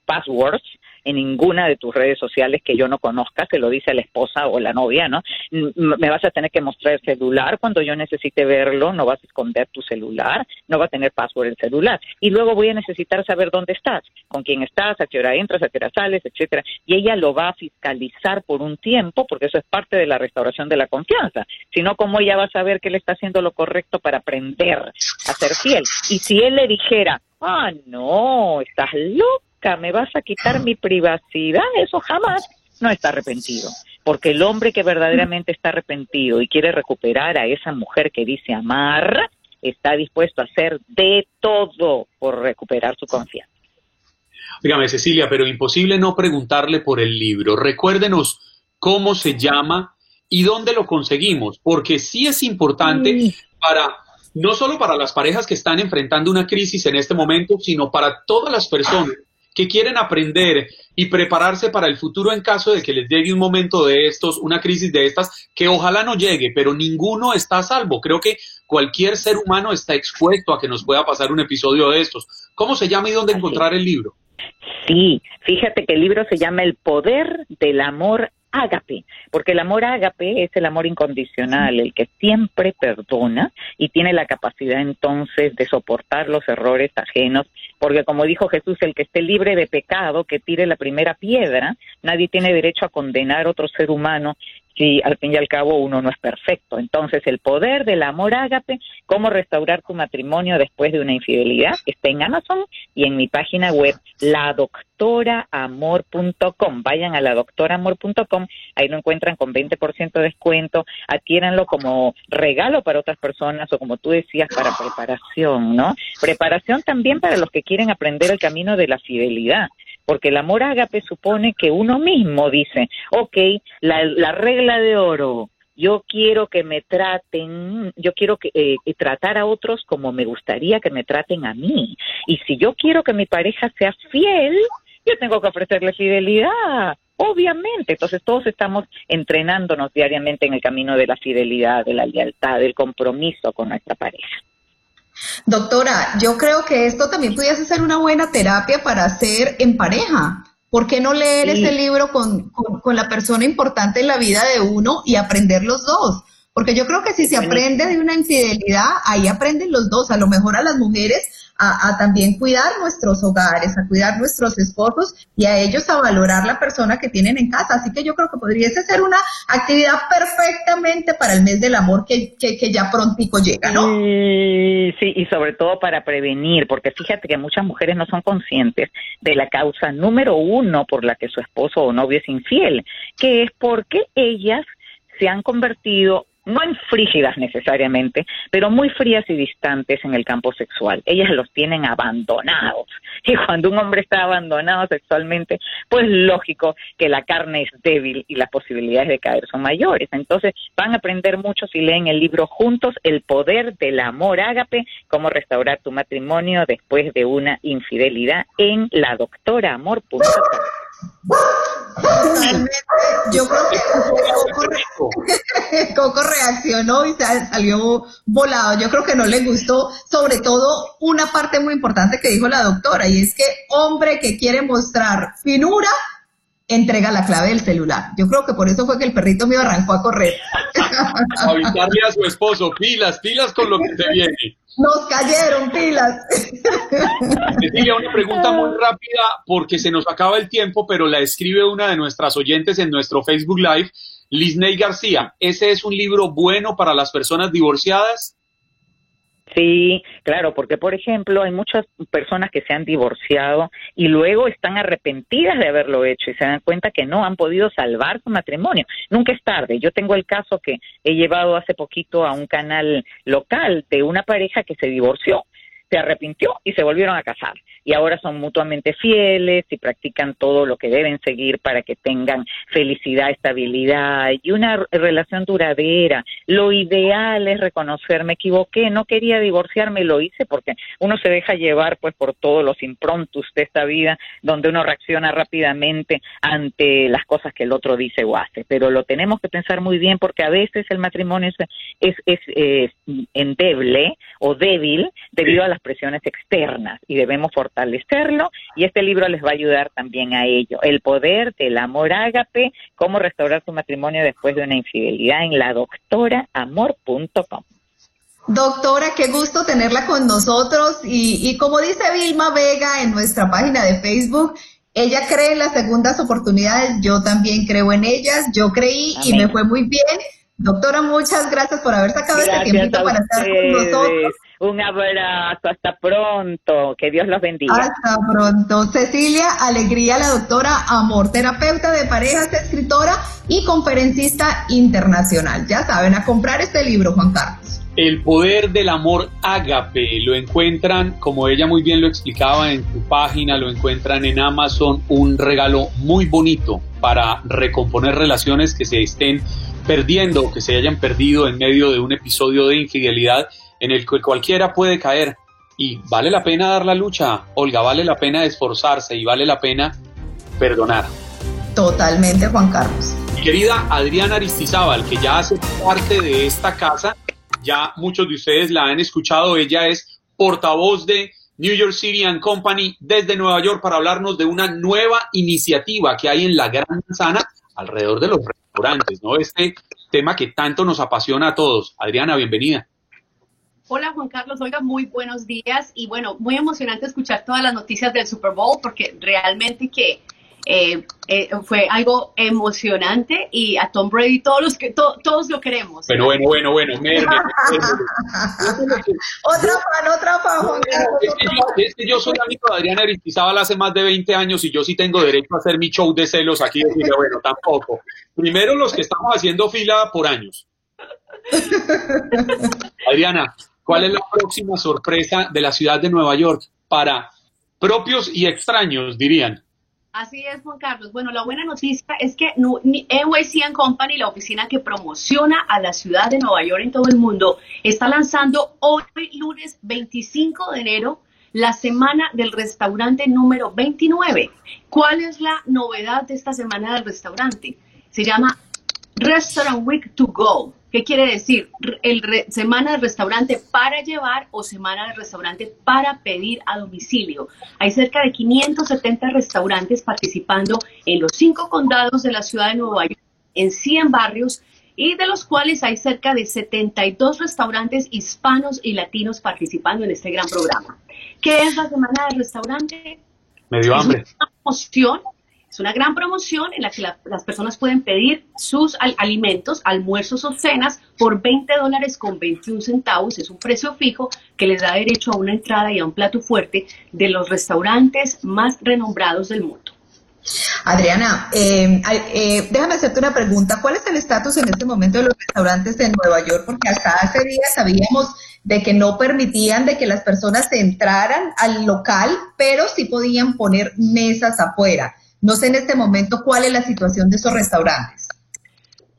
passwords, en ninguna de tus redes sociales que yo no conozca, se lo dice la esposa o la novia, ¿no? Me vas a tener que mostrar el celular cuando yo necesite verlo, no vas a esconder tu celular, no va a tener password el celular. Y luego voy a necesitar saber dónde estás, con quién estás, a qué hora entras, a qué hora sales, etcétera. Y ella lo va a fiscalizar por un tiempo, porque eso es parte de la restauración de la confianza. Si no, ¿cómo ella va a saber que él está haciendo lo correcto para aprender a ser fiel? Y si él le dijera, ah, no, estás loco me vas a quitar mi privacidad, eso jamás no está arrepentido. Porque el hombre que verdaderamente está arrepentido y quiere recuperar a esa mujer que dice amar, está dispuesto a hacer de todo por recuperar su confianza. Dígame, Cecilia, pero imposible no preguntarle por el libro. Recuérdenos cómo se llama y dónde lo conseguimos, porque sí es importante para no solo para las parejas que están enfrentando una crisis en este momento, sino para todas las personas que quieren aprender y prepararse para el futuro en caso de que les llegue un momento de estos, una crisis de estas, que ojalá no llegue, pero ninguno está a salvo. Creo que cualquier ser humano está expuesto a que nos pueda pasar un episodio de estos. ¿Cómo se llama y dónde encontrar el libro? Sí, fíjate que el libro se llama El poder del amor ágape, porque el amor ágape es el amor incondicional, el que siempre perdona y tiene la capacidad entonces de soportar los errores ajenos, porque como dijo Jesús, el que esté libre de pecado, que tire la primera piedra, nadie tiene derecho a condenar a otro ser humano si al fin y al cabo uno no es perfecto. Entonces, el poder del amor ágape, cómo restaurar tu matrimonio después de una infidelidad, está en Amazon y en mi página web, ladoctoraamor.com. Vayan a ladoctoraamor.com, ahí lo encuentran con 20% de descuento, adquiéranlo como regalo para otras personas o como tú decías, para preparación, ¿no? Preparación también para los que quieren aprender el camino de la fidelidad porque el amor ágape supone que uno mismo dice, ok, la, regla de oro, yo quiero que me traten, yo quiero que eh, tratar a otros como me gustaría que me traten a mí. Y si yo quiero que mi pareja sea fiel, yo tengo que ofrecerle fidelidad. Obviamente, entonces todos estamos entrenándonos diariamente en el camino de la fidelidad, de la lealtad, del compromiso con nuestra pareja. Doctora, yo creo que esto también pudiese ser una buena terapia para hacer en pareja. ¿Por qué no leer ese libro con, con, la persona importante en la vida de uno y aprender los dos? Porque yo creo que si se aprende de una infidelidad, ahí aprenden los dos. A lo mejor a las mujeres a, también cuidar nuestros hogares, a cuidar nuestros esposos y a ellos a valorar la persona que tienen en casa. Así que yo creo que podría ser una actividad perfectamente para el mes del amor que, que, ya prontico llega, ¿no? sí, y sobre todo para prevenir, porque fíjate que muchas mujeres no son conscientes de la causa número uno por la que su esposo o novio es infiel, que es porque ellas se han convertido no infrígidas necesariamente, pero muy frías y distantes en el campo sexual. Ellas los tienen abandonados. [laughs] Y cuando un hombre está abandonado sexualmente, pues lógico que la carne es débil y las posibilidades de caer son mayores. Entonces van a aprender mucho si leen el libro juntos, El poder del amor ágape, cómo restaurar tu matrimonio después de una infidelidad en la doctora amor.com. Yo creo que [laughs] Coco reaccionó y sa- salió volado. Yo creo que no le gustó, sobre todo una parte muy importante que dijo la doctora, y es que hombre que quiere mostrar finura, entrega la clave del celular. Yo creo que por eso fue que el perrito mío arrancó a correr. [laughs] Avisarle a su esposo, pilas, pilas con lo que se viene. Nos cayeron pilas. Cecilia, una pregunta muy rápida porque se nos acaba el tiempo, pero la escribe una de nuestras oyentes en nuestro Facebook Live, Lisney García. ¿Ese es un libro bueno para las personas divorciadas? Sí, claro, porque por ejemplo hay muchas personas que se han divorciado y luego están arrepentidas de haberlo hecho y se dan cuenta que no han podido salvar su matrimonio. Nunca es tarde. Yo tengo el caso que he llevado hace poquito a un canal local de una pareja que se divorció, se arrepintió y se volvieron a casar. Y ahora son mutuamente fieles y practican todo lo que deben seguir para que tengan felicidad, estabilidad y una relación duradera. Lo ideal es reconocer, me equivoqué, no quería divorciarme, lo hice porque uno se deja llevar pues por todos los improntus de esta vida donde uno reacciona rápidamente ante las cosas que el otro dice o hace. Pero lo tenemos que pensar muy bien porque a veces el matrimonio es, es, es, eh, endeble o débil debido a las presiones externas y debemos fortalecerlo y este libro les va a ayudar también a ello. El poder del amor ágape, cómo restaurar tu matrimonio después de una infidelidad en la doctoraamor.com. Doctora, qué gusto tenerla con nosotros y, y como dice Vilma Vega en nuestra página de Facebook, ella cree en las segundas oportunidades, yo también creo en ellas, yo creí y me fue muy bien. Doctora, muchas gracias por haber sacado este tiempito para estar con nosotros. Un abrazo, hasta pronto, que Dios los bendiga. Hasta pronto. Cecilia Alegría, la doctora Amor, terapeuta de parejas, escritora y conferencista internacional. Ya saben, a comprar este libro, Juan Carlos. El poder del amor ágape lo encuentran, como ella muy bien lo explicaba en su página, lo encuentran en Amazon, un regalo muy bonito para recomponer relaciones que se estén perdiendo o que se hayan perdido en medio de un episodio de infidelidad en el que cualquiera puede caer. Y vale la pena dar la lucha, Olga, vale la pena esforzarse y vale la pena perdonar. Totalmente, Juan Carlos. Mi querida Adriana Aristizábal, que ya hace parte de esta casa, ya muchos de ustedes la han escuchado, ella es portavoz de New York City and Company desde Nueva York para hablarnos de una nueva iniciativa que hay en la Gran Manzana alrededor de los restaurantes, ¿no? Este tema que tanto nos apasiona a todos. Adriana, bienvenida. Hola Juan Carlos, oiga, muy buenos días y bueno, muy emocionante escuchar todas las noticias del Super Bowl porque realmente que eh, eh, fue algo emocionante y a Tom Brady todos los que to- todos lo queremos. Bueno, bueno, bueno, bueno, Merme, Otra fan, otra fan, Juan Carlos. Es que, yo, es que yo soy amigo de Adriana Aristizábal hace más de 20 años y yo sí tengo derecho a hacer mi show de celos aquí y decirle, bueno, tampoco. Primero los que estamos haciendo fila por años. Adriana, ¿cuál es la próxima sorpresa de la ciudad de Nueva York para propios y extraños, dirían? Así es, Juan Carlos. Bueno, la buena noticia es que NYC Company, la oficina que promociona a la ciudad de Nueva York en todo el mundo, está lanzando hoy, lunes 25 de enero, la semana del restaurante número 29. ¿Cuál es la novedad de esta semana del restaurante? Se llama Restaurant Week to Go. ¿Qué quiere decir? El re- semana del restaurante para llevar o semana del restaurante para pedir a domicilio. Hay cerca de 570 restaurantes participando en los cinco condados de la ciudad de Nueva York, en 100 barrios, y de los cuales hay cerca de 72 restaurantes hispanos y latinos participando en este gran programa. ¿Qué es la semana del restaurante? Me dio hambre. una promoción, es una gran promoción en la que la- las personas pueden pedir sus al- alimentos, almuerzos o cenas por 20 dólares con 21 centavos. Es un precio fijo que les da derecho a una entrada y a un plato fuerte de los restaurantes más renombrados del mundo. Adriana, eh, eh, déjame hacerte una pregunta. ¿Cuál es el estatus en este momento de los restaurantes en Nueva York? Porque hasta hace días sabíamos de que no permitían de que las personas entraran al local, pero sí podían poner mesas afuera. No sé en este momento cuál es la situación de esos restaurantes.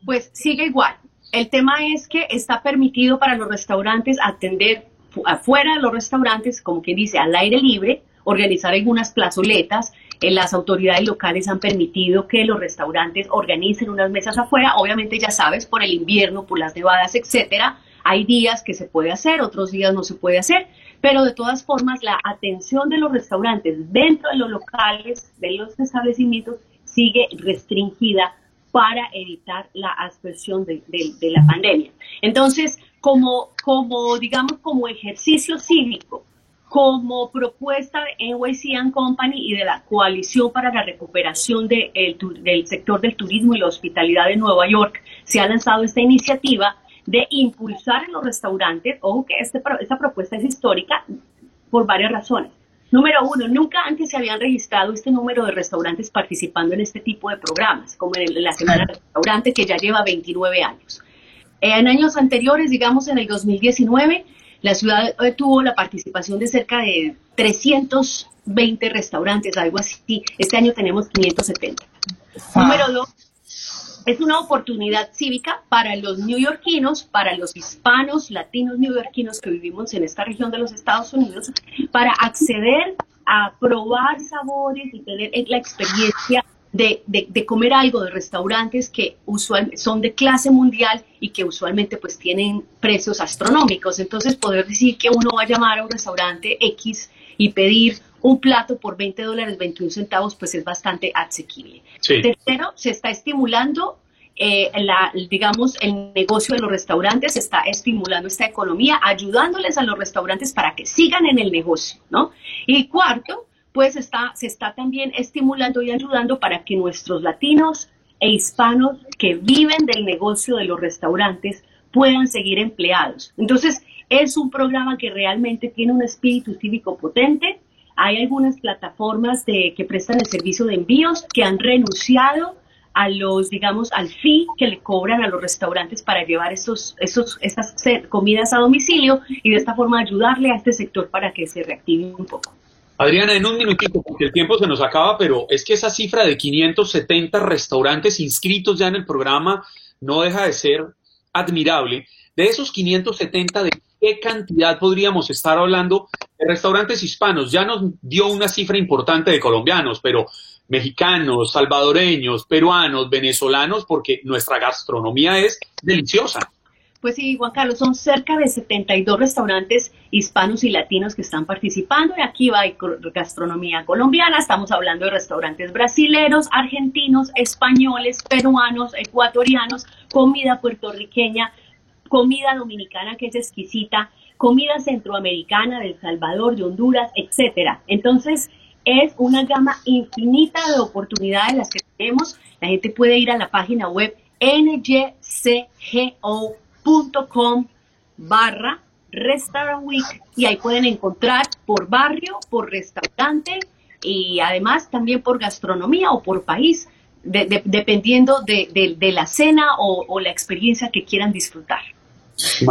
Pues sigue igual. El tema es que está permitido para los restaurantes atender afuera de los restaurantes, como quien dice, al aire libre, organizar algunas plazoletas. Eh, las autoridades locales han permitido que los restaurantes organicen unas mesas afuera. Obviamente, ya sabes, por el invierno, por las nevadas, etcétera. Hay días que se puede hacer, otros días no se puede hacer, pero de todas formas la atención de los restaurantes dentro de los locales, de los establecimientos, sigue restringida para evitar la aspersión de, de la pandemia. Entonces, como, como, digamos, como ejercicio cívico, como propuesta de NYC Company y de la Coalición para la Recuperación del Sector del Turismo y la Hospitalidad de Nueva York, se ha lanzado esta iniciativa de impulsar en los restaurantes, ojo que este, esta propuesta es histórica por varias razones. Número uno, nunca antes se habían registrado este número de restaurantes participando en este tipo de programas, como en la Semana del Restaurante, que ya lleva 29 años. En años anteriores, digamos en el 2019, la ciudad eh, tuvo la participación de cerca de 320 restaurantes, algo así. Este año tenemos 570. Número dos, es una oportunidad cívica para los neoyorquinos, para los hispanos, latinos neoyorquinos que vivimos en esta región de los Estados Unidos, para acceder a probar sabores y tener la experiencia de, comer algo de restaurantes que usualmente son de clase mundial y que usualmente pues tienen precios astronómicos. Entonces poder decir que uno va a llamar a un restaurante X y pedir un plato por 20 dólares 21 centavos pues es bastante asequible. Tercero, se está estimulando eh, la, digamos, el negocio de los restaurantes, se está estimulando esta economía, ayudándoles a los restaurantes para que sigan en el negocio, ¿no? Y cuarto, pues está, se está también estimulando y ayudando para que nuestros latinos e hispanos que viven del negocio de los restaurantes puedan seguir empleados. Entonces, es un programa que realmente tiene un espíritu cívico potente. Hay algunas plataformas de, que prestan el servicio de envíos que han renunciado a los, digamos, al fee que le cobran a los restaurantes para llevar estos, estos, estas comidas a domicilio y de esta forma ayudarle a este sector para que se reactive un poco. Adriana, en un minutito, porque el tiempo se nos acaba, pero es que esa cifra de 570 restaurantes inscritos ya en el programa no deja de ser admirable. De esos 570, ¿de qué cantidad podríamos estar hablando de restaurantes hispanos? Ya nos dio una cifra importante de colombianos, pero mexicanos, salvadoreños, peruanos, venezolanos, porque nuestra gastronomía es deliciosa. Pues sí, Juan Carlos, son cerca de 72 restaurantes hispanos y latinos que están participando y aquí va gastronomía colombiana, estamos hablando de restaurantes brasileros, argentinos, españoles, peruanos, ecuatorianos, comida puertorriqueña, comida dominicana que es exquisita, comida centroamericana de El Salvador, de Honduras, etcétera. Entonces, es una gama infinita de oportunidades las que tenemos. La gente puede ir a la página web NYCGO com barra Restaurant Week y ahí pueden encontrar por barrio, por restaurante y además también por gastronomía o por país, dependiendo de, la cena o, la experiencia que quieran disfrutar.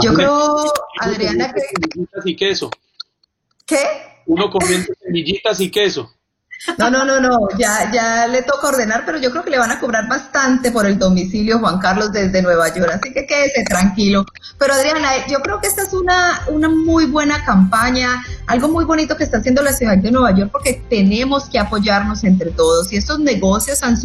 Yo creo, Adriana, que... Y queso. ¿Qué? Uno comiendo semillitas y queso. No, no, no, no, ya, ya le toca ordenar, pero yo creo que le van a cobrar bastante por el domicilio Juan Carlos desde Nueva York, así que quédese tranquilo. Pero Adriana, yo creo que esta es una, una muy buena campaña, algo muy bonito que está haciendo la ciudad de Nueva York, porque tenemos que apoyarnos entre todos. Y estos negocios han,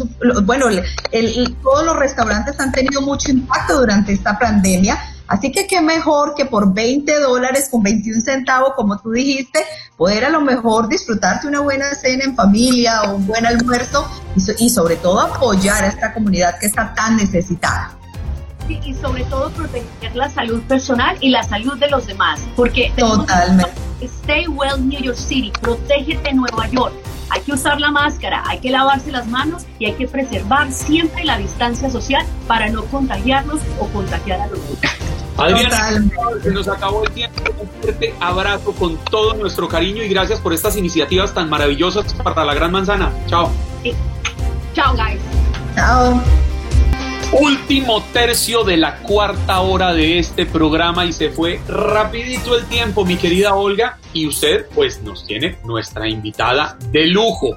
bueno, el, todos los restaurantes han tenido mucho impacto durante esta pandemia Así que qué mejor que por 20 dólares con 21 centavos, como tú dijiste, poder a lo mejor disfrutarte una buena cena en familia o un buen almuerzo y, sobre todo apoyar a esta comunidad que está tan necesitada. Y sobre todo proteger la salud personal y la salud de los demás, porque totalmente. Stay well New York City, protégete Nueva York. Hay que usar la máscara, hay que lavarse las manos y hay que preservar siempre la distancia social para no contagiarnos o contagiar a los demás. Adriana, se nos acabó el tiempo. Un fuerte abrazo con todo nuestro cariño y gracias por estas iniciativas tan maravillosas para la Gran Manzana. Chao. Chao, guys. Chao. Último tercio de la cuarta hora de este programa y se fue rapidito el tiempo, mi querida Olga. Y usted, pues, nos tiene nuestra invitada de lujo.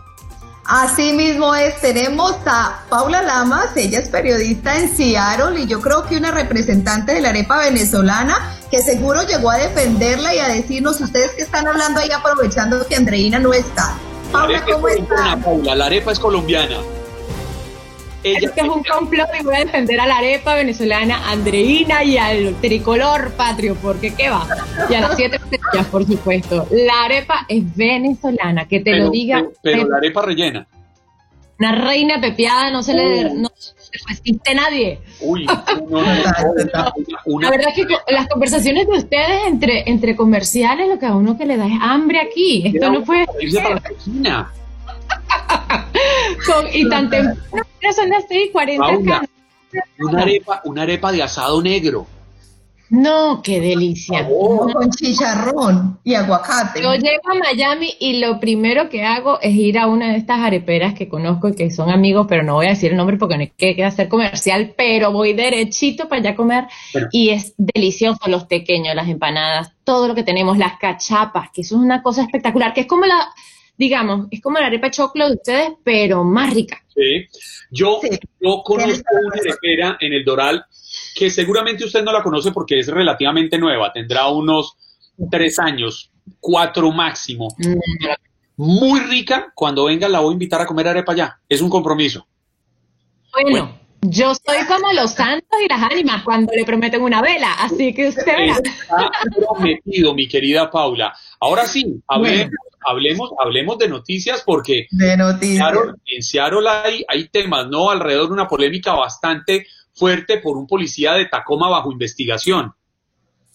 Así mismo es, tenemos a Paula Lamas, ella es periodista en Seattle y yo creo que una representante de la arepa venezolana que seguro llegó a defenderla y a decirnos ustedes que están hablando ahí aprovechando que Andreina no está. Paula, ¿cómo es está? Paula, la arepa es colombiana. Ella, Esto es un complot y voy a defender a la arepa venezolana Andreina y al tricolor patrio, porque qué va. Y a las [laughs] siete estrellas, por supuesto. La arepa es venezolana, que te pero, lo diga pero- pero la arepa rellena. una reina pepeada, no se le no se resiste nadie. Uy, [laughs] no, no, no, no, una- La verdad es que las conversaciones de ustedes entre, entre comerciales, lo que a uno que le da es hambre aquí. Esto no puede irse para la cocina. [laughs] con, y tan temprano, son las 6 y 40 Paula, acá. una arepa, una arepa de asado negro. No, qué delicia. Con chicharrón y aguacate. Yo llego a Miami y lo primero que hago es ir a una de estas areperas que conozco y que son amigos, pero no voy a decir el nombre porque no hay que hacer comercial, pero voy derechito para allá a comer Bueno. y es delicioso los tequeños, las empanadas, todo lo que tenemos, las cachapas, que eso es una cosa espectacular, que es como la, digamos, es como la arepa de choclo de ustedes, pero más rica. Sí. Yo, yo conozco una arepera en el Doral que seguramente usted no la conoce porque es relativamente nueva, tendrá unos tres años, cuatro máximo. Muy rica, cuando venga la voy a invitar a comer arepa allá. Es un compromiso. Bueno, yo soy como los santos y las ánimas cuando le prometen una vela, así que usted verá. Está prometido, mi querida Paula. Ahora sí, hablemos, hablemos, hablemos de noticias porque De noticias. Seattle- en Seattle hay, hay temas, ¿no? Alrededor de una polémica bastante fuerte por un policía de Tacoma bajo investigación.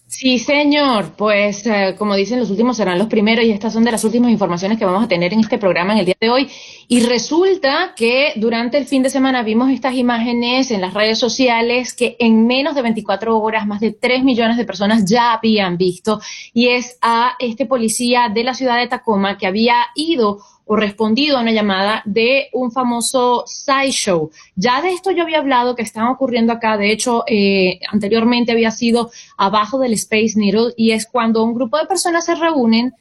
Sí, señor. Pues eh, como dicen, los últimos serán los primeros y estas son de las últimas informaciones que vamos a tener en este programa en el día de hoy. Y resulta que durante el fin de semana vimos estas imágenes en las redes sociales que en menos de 24 horas más de 3 millones de personas ya habían visto y es a este policía de la ciudad de Tacoma que había ido o respondido a una llamada de un famoso sideshow. Ya de esto yo había hablado que están ocurriendo acá, de hecho, eh, anteriormente había sido abajo del Space Needle y es cuando un grupo de personas se reúnen,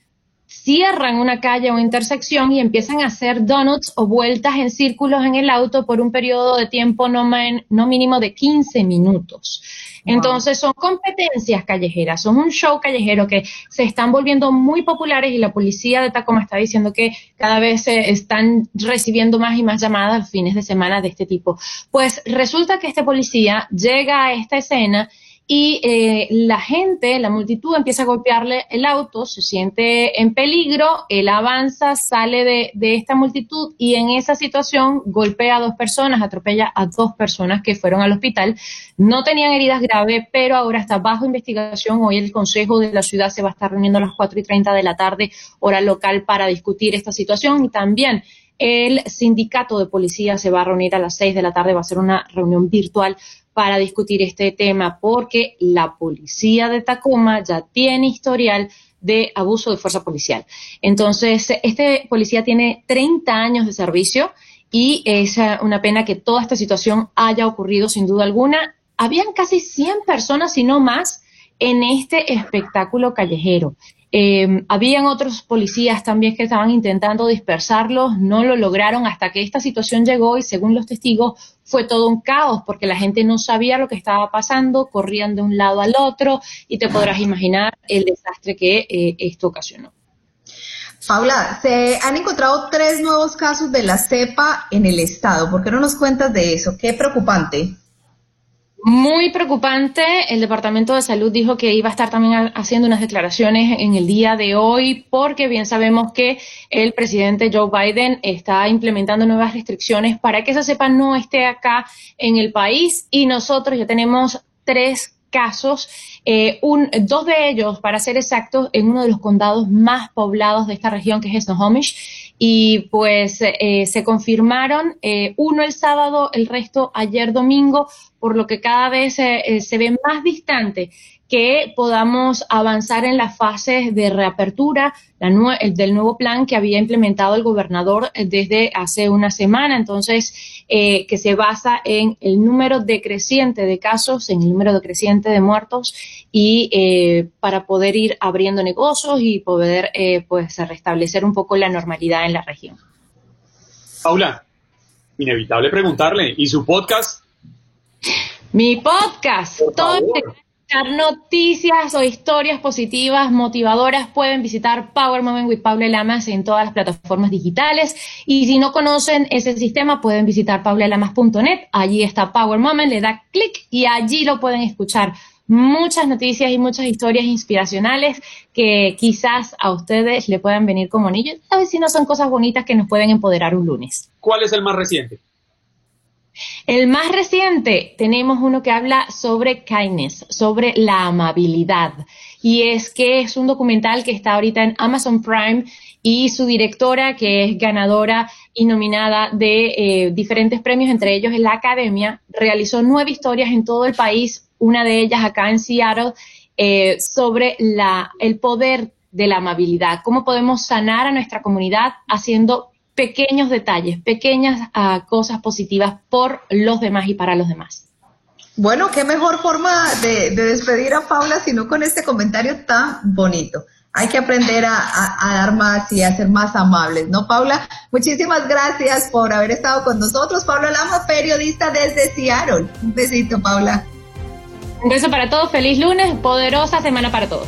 cierran una calle o intersección y empiezan a hacer donuts o vueltas en círculos en el auto por un periodo de tiempo no, men- no mínimo de 15 minutos. Entonces son competencias callejeras, son un show callejero que se están volviendo muy populares y la policía de Tacoma está diciendo que cada vez se están recibiendo más y más llamadas fines de semana de este tipo. Pues resulta que este policía llega a esta escena y eh, la gente, la multitud empieza a golpearle el auto, se siente en peligro, él avanza, sale de, de esta multitud y en esa situación golpea a dos personas, atropella a dos personas que fueron al hospital. No tenían heridas graves, pero ahora está bajo investigación. Hoy el Consejo de la Ciudad se va a estar reuniendo a las 4 y 30 de la tarde, hora local, para discutir esta situación y también el sindicato de policía se va a reunir a las 6 de la tarde, va a ser una reunión virtual para discutir este tema porque la policía de Tacoma ya tiene historial de abuso de fuerza policial. Entonces, este policía tiene 30 años de servicio y es eh, una pena que toda esta situación haya ocurrido sin duda alguna. Habían casi 100 personas, si no más, en este espectáculo callejero. Eh, habían otros policías también que estaban intentando dispersarlos, no lo lograron hasta que esta situación llegó y según los testigos fue todo un caos porque la gente no sabía lo que estaba pasando, corrían de un lado al otro y te podrás imaginar el desastre que eh, esto ocasionó. Paula, se han encontrado tres nuevos casos de la cepa en el estado. ¿Por qué no nos cuentas de eso? Qué preocupante. Muy preocupante. El Departamento de Salud dijo que iba a estar también ha- haciendo unas declaraciones en el día de hoy porque bien sabemos que el presidente Joe Biden está implementando nuevas restricciones para que esa cepa no esté acá en el país y nosotros ya tenemos tres casos, eh, un, dos de ellos, para ser exactos, en uno de los condados más poblados de esta región, que es Snohomish, y pues eh, se confirmaron eh, uno el sábado, el resto ayer domingo, por lo que cada vez eh, eh, se ve más distante que podamos avanzar en las fases de reapertura del nuevo plan que había implementado el gobernador desde hace una semana. Entonces, eh, que se basa en el número decreciente de casos, en el número decreciente de muertos y eh, para poder ir abriendo negocios y poder eh, pues restablecer un poco la normalidad en la región. Paula, inevitable preguntarle, ¿y su podcast? Mi podcast, todo noticias o historias positivas, motivadoras, pueden visitar Power Moment with Paula Lamas en todas las plataformas digitales. Y si no conocen ese sistema, pueden visitar paulalamas.net. Allí está Power Moment, le da clic y allí lo pueden escuchar. Muchas noticias y muchas historias inspiracionales que quizás a ustedes le puedan venir como niños. A ver si no son cosas bonitas que nos pueden empoderar un lunes. ¿Cuál es el más reciente? El más reciente, tenemos uno que habla sobre kindness, sobre la amabilidad. Y es que es un documental que está ahorita en Amazon Prime y su directora, que es ganadora y nominada de eh, diferentes premios, entre ellos en la Academia, realizó nueve historias en todo el país, una de ellas acá en Seattle, eh, sobre el poder de la amabilidad, cómo podemos sanar a nuestra comunidad haciendo pequeños detalles, pequeñas ah, cosas positivas por los demás y para los demás. Bueno, qué mejor forma de, despedir a Paula sino con este comentario tan bonito. Hay que aprender a, dar más y a ser más amables, ¿no, Paula? Muchísimas gracias por haber estado con nosotros. Paula Lama, periodista desde Seattle. Un besito, Paula. Un beso para todos, feliz lunes, poderosa semana para todos.